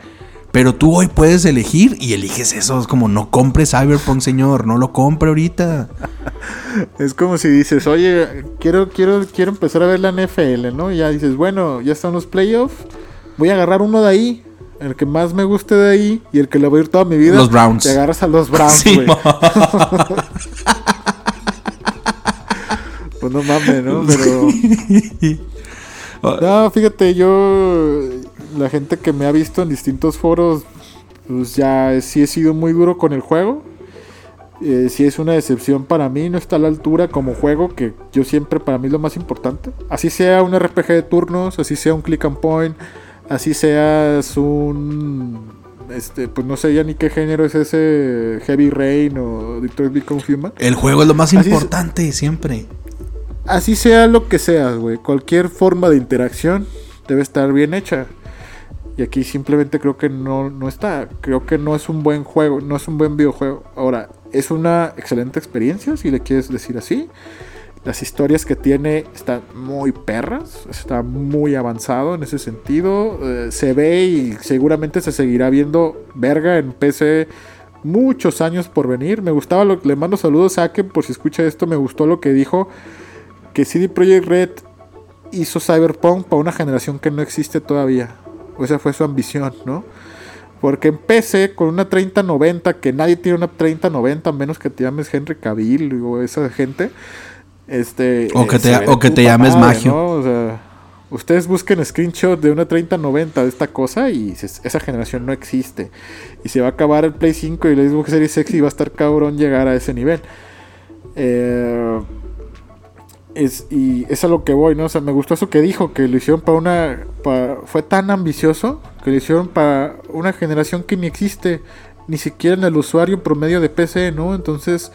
A: Pero tú hoy puedes elegir y eliges eso. Es como, no compre Cyberpunk, señor. No lo compre ahorita. (laughs)
B: Es como si dices, oye, quiero, quiero, quiero empezar a ver la NFL, ¿no? Y ya dices, bueno, ya están los playoffs, voy a agarrar uno de ahí, el que más me guste de ahí y el que le voy a ir toda mi vida.
A: Los Browns.
B: Te agarras a los Browns,
A: Sí,
B: güey. (laughs) pues no mames, ¿no? Pero... No, fíjate, yo, la gente que me ha visto en distintos foros, pues ya sí he sido muy duro con el juego. Eh, sí es una decepción para mí, no está a la altura como juego, que yo siempre para mí es lo más importante. Así sea un RPG de turnos, así sea un click and point, así seas un... Este, pues no sé ya ni qué género es ese Heavy Rain o Detroit Become Human.
A: El juego es lo más
B: Así es.
A: importante siempre.
B: Así sea lo que seas, güey. Cualquier forma de interacción debe estar bien hecha. Y aquí simplemente creo que no, no está. Creo que no es un buen juego, no es un buen videojuego. Ahora, es una excelente experiencia, si le quieres decir así. Las historias que tiene están muy perras, está muy avanzado en ese sentido. Eh, se ve y seguramente se seguirá viendo verga en PC muchos años por venir. Me gustaba lo le mando saludos a Aken por si escucha esto, me gustó lo que dijo que CD Projekt Red hizo Cyberpunk para una generación que no existe todavía. Esa fue su ambición, ¿no? Porque en PC con una 3090, que nadie tiene una 3090 a menos que te llames Henry Cavill o esa gente. Este,
A: O que te- o que te llames Magio.
B: ¿no? O sea, ustedes busquen screenshot de una 3090 de esta cosa y se- esa generación no existe. Y se va a acabar el Play 5 y el Xbox Series X y va a estar cabrón llegar a ese nivel. Eh, es, y es a lo que voy, ¿no? O sea, me gustó eso que dijo, que lo hicieron para una... fue tan ambicioso que lo hicieron para una generación que ni existe, ni siquiera en el usuario promedio de PC, ¿no? Entonces,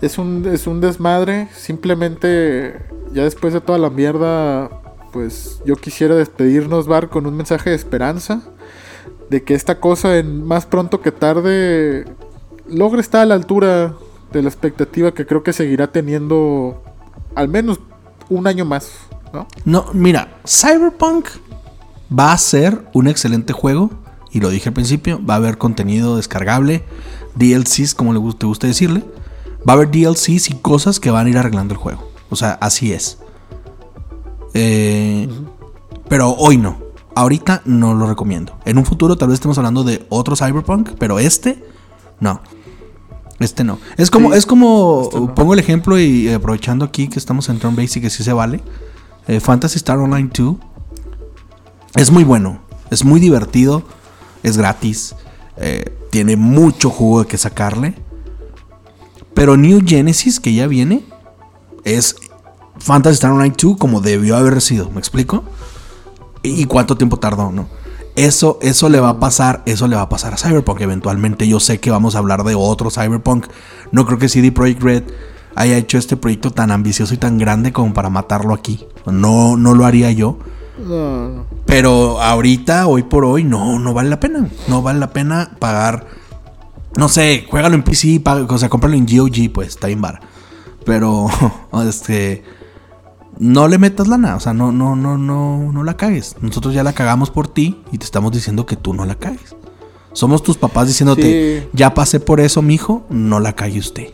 B: es un, es un desmadre. Simplemente, ya después de toda la mierda, pues yo quisiera despedirnos, Bar, con un mensaje de esperanza. De que esta cosa, en más pronto que tarde, logre estar a la altura de la expectativa que creo que seguirá teniendo al menos un año más, ¿no?
A: No, mira, Cyberpunk va a ser un excelente juego. Y lo dije al principio, va a haber contenido descargable, DLCs, como le guste, te gusta decirle. Va a haber DLCs y cosas que van a ir arreglando el juego. O sea, así es. Eh, pero hoy no. Ahorita no lo recomiendo. En un futuro tal vez estemos hablando de otro Cyberpunk, pero este no. Este no. Es como,
B: Sí,
A: es como,
B: este no.
A: pongo el ejemplo y aprovechando aquí que estamos en Turn Basic, que sí se vale. eh, Fantasy Star Online 2 es muy bueno, es muy divertido, es gratis, eh, tiene mucho jugo que sacarle. Pero New Genesis, que ya viene, es Fantasy Star Online 2 como debió haber sido, ¿me explico? ¿Y cuánto tiempo tardó, no? Eso, eso le va a pasar, eso le va a pasar a Cyberpunk. Eventualmente yo sé que vamos a hablar de otro Cyberpunk. No creo que CD Projekt Red haya hecho este proyecto tan ambicioso y tan grande como para matarlo aquí. No, no lo haría yo.
B: No.
A: Pero ahorita, hoy por hoy, no, no vale la pena. No vale la pena pagar. No sé, juégalo en PC, paga- o sea, cómpralo en GOG, pues está bien vara. Pero, (laughs) este. No le metas lana, o sea, no, no, no, no, no la cagues. Nosotros ya la cagamos por ti y te estamos diciendo que tú no la cagues. Somos tus papás diciéndote,
B: Sí.
A: ya pasé por eso, mijo, no la cague usted.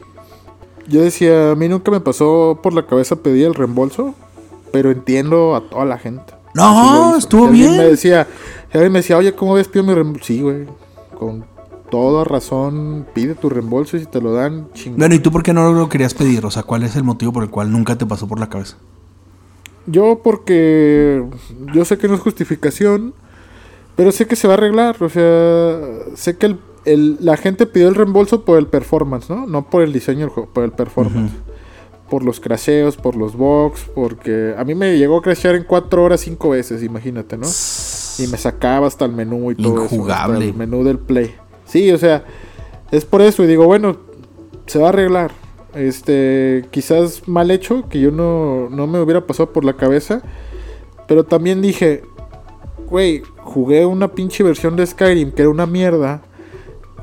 B: Yo decía, a mí nunca me pasó por la cabeza pedir el reembolso, pero entiendo a toda la gente.
A: No, estuvo
B: Si
A: bien.
B: Me decía, si alguien me decía, oye, ¿cómo ves? Pido mi reembolso. Sí, güey. Con toda razón, pide tu reembolso y si te lo dan, chingón.
A: Bueno, ¿y tú por qué no lo querías pedir? O sea, ¿cuál es el motivo por el cual nunca te pasó por la cabeza?
B: Yo porque yo sé que no es justificación, pero sé que se va a arreglar. O sea, sé que el, el- la gente pidió el reembolso por el performance, ¿no? No por el diseño del juego, por el performance. Por los crasheos, por los bugs, porque a mí me llegó a crashear en 4 horas 5 veces, imagínate, ¿no? Y me sacaba hasta el menú y todo eso.
A: Injugable.
B: hasta el menú del play. Sí, o sea, es por eso. Y digo, bueno, se va a arreglar. Este, quizás mal hecho, que yo no, no me hubiera pasado por la cabeza. Pero también dije, güey, jugué una pinche versión de Skyrim que era una mierda.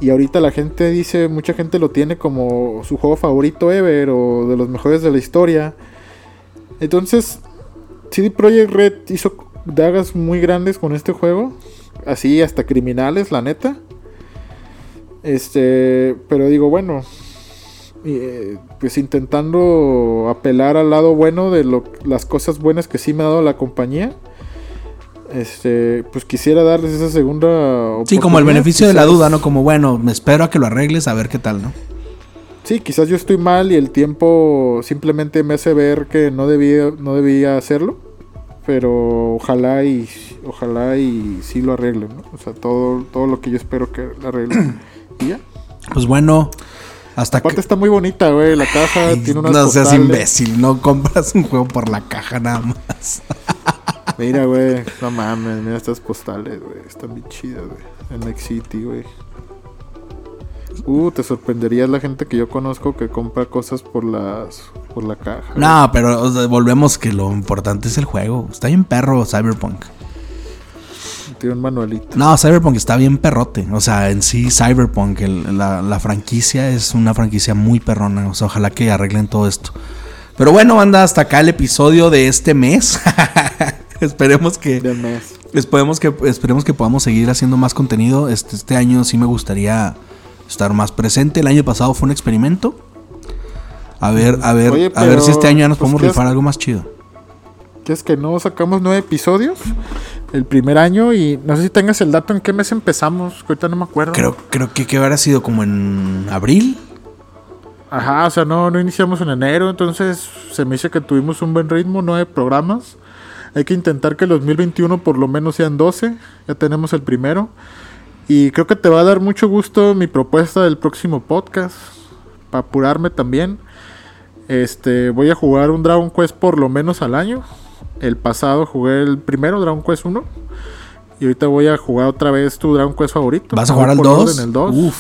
B: Y ahorita la gente dice, mucha gente lo tiene como su juego favorito ever o de los mejores de la historia. Entonces, CD Projekt Red hizo dagas muy grandes con este juego. Así hasta criminales, la neta. Este, pero digo, bueno, eh, pues intentando apelar al lado bueno de lo, las cosas buenas que sí me ha dado la compañía. Este, pues quisiera darles esa segunda
A: Sí, como el beneficio de la duda, ¿no? Como, bueno, me espero a que lo arregles a ver qué tal, ¿no?
B: Sí, quizás yo estoy mal y el tiempo simplemente me hace ver que no debía, no debía hacerlo. Pero ojalá y ojalá y sí lo arreglen, ¿no? O sea, todo, todo lo que yo espero que lo arreglen.
A: Pues bueno, hasta
B: Aparte
A: que...
B: está muy bonita, güey. La caja
A: Ay,
B: tiene unas
A: no seas
B: postales.
A: imbécil, no compras un juego por la caja nada más. (laughs)
B: Mira, güey. No mames, mira estas postales, güey. Están bien chidas, güey. En Next City, güey. Uh, te sorprenderías la gente que yo conozco que compra cosas por las por la caja.
A: No, pero o sea, volvemos que lo importante es el juego. Está bien perro Cyberpunk.
B: Manualito.
A: No, Cyberpunk está bien perrote. O sea, en sí, Cyberpunk, el- la, la franquicia es una franquicia muy perrona. O sea, ojalá que arreglen todo esto. Pero bueno, banda, hasta acá el episodio de este mes. (laughs) esperemos que.
B: Mes.
A: Esperemos que, esperemos que podamos seguir haciendo más contenido. Este, este año sí me gustaría estar más presente. El año pasado fue un experimento. A ver, a ver,
B: Oye,
A: a ver si este año ya nos
B: pues,
A: podemos rifar algo más chido.
B: ¿Quieres que no sacamos nueve episodios? El primer año y no sé si tengas el dato en qué mes empezamos, que ahorita no me acuerdo.
A: Creo, creo que, que habrá sido como en abril.
B: Ajá, o sea, no, no iniciamos en enero, entonces se me dice que tuvimos un buen ritmo, nueve programas. Hay que intentar que el 2021 por lo menos sean 12, ya tenemos el primero. Y creo que te va a dar mucho gusto mi propuesta del próximo podcast, para apurarme también. Este, voy a jugar un Dragon Quest por lo menos al año. El pasado jugué el primero, Dragon Quest 1. Y ahorita voy a jugar otra vez tu Dragon Quest favorito.
A: ¿Vas a jugar al
B: por
A: 2?
B: orden, el 2.
A: Uf.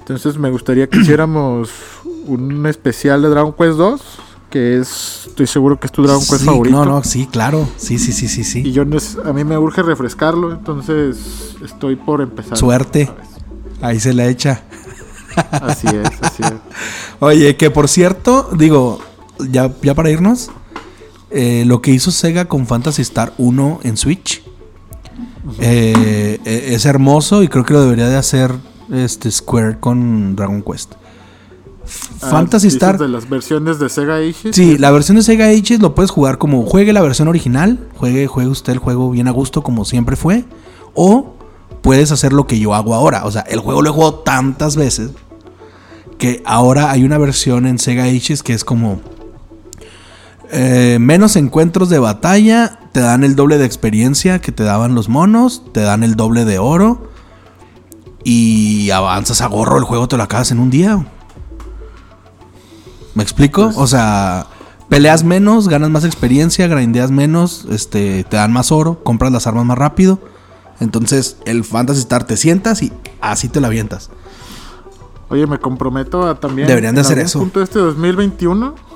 B: Entonces me gustaría que hiciéramos un especial de Dragon Quest 2, que es, estoy seguro que es tu Dragon Quest
A: Sí,
B: favorito.
A: No, no, sí, claro. Sí, sí, sí, sí,
B: Y
A: sí.
B: yo nes- a mí me urge refrescarlo, entonces estoy por empezar.
A: Suerte. Ahí se la echa.
B: Así es, así es. (laughs)
A: Oye, que por cierto, digo, ya, ya para irnos, eh, lo que hizo Sega con Fantasy Star 1 en Switch eh, eh, es hermoso y creo que lo debería de hacer este Square con Dragon Quest.
B: Ah,
A: Fantasy
B: dices
A: Star.
B: De las versiones de Sega Ages.
A: Sí, la versión de Sega Ages lo puedes jugar como juegue la versión original, juegue, juegue usted el juego bien a gusto como siempre fue, o puedes hacer lo que yo hago ahora. O sea, el juego lo he jugado tantas veces que ahora hay una versión en Sega Ages que es como eh, menos encuentros de batalla, te dan el doble de experiencia que te daban los monos, te dan el doble de oro y avanzas a gorro, el juego te lo acabas en un día. ¿Me explico?
B: Pues-
A: o sea, peleas menos, ganas más experiencia, grindeas menos, este, te dan más oro, compras las armas más rápido. Entonces, el Fantasy Star te sientas y así te la avientas.
B: Oye, me comprometo a también.
A: Deberían de hacer eso.
B: punto este 2021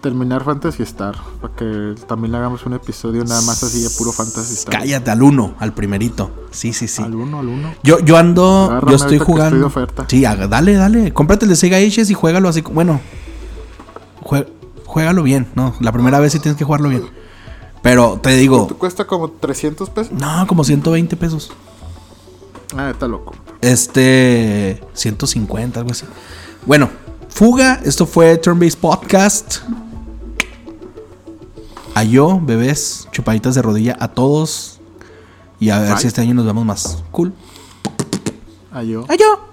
B: terminar Fantasy Star. Para que también le hagamos un episodio nada más así de puro Fantasy Star.
A: Cállate al uno, al primerito. Sí, sí, sí.
B: Al uno, al uno.
A: Yo, yo ando,
B: Agárrame
A: yo estoy jugando.
B: estoy de oferta.
A: Sí, haga- dale, dale. Cómprate el de Sega Ages y juégalo así. Bueno, jue- juégalo bien, ¿no? La primera vez sí tienes que jugarlo bien. Pero te digo,
B: ¿Cuánto cuesta como 300 pesos?
A: no, como 120 pesos.
B: Ah, está loco.
A: Este, 150, algo así. Bueno, fuga. Esto fue Turn Based Podcast. A yo, bebés, chupaditas de rodilla a todos. Y a ver
B: Bye.
A: si este año nos vemos más. Cool.
B: Adiós.
A: A yo.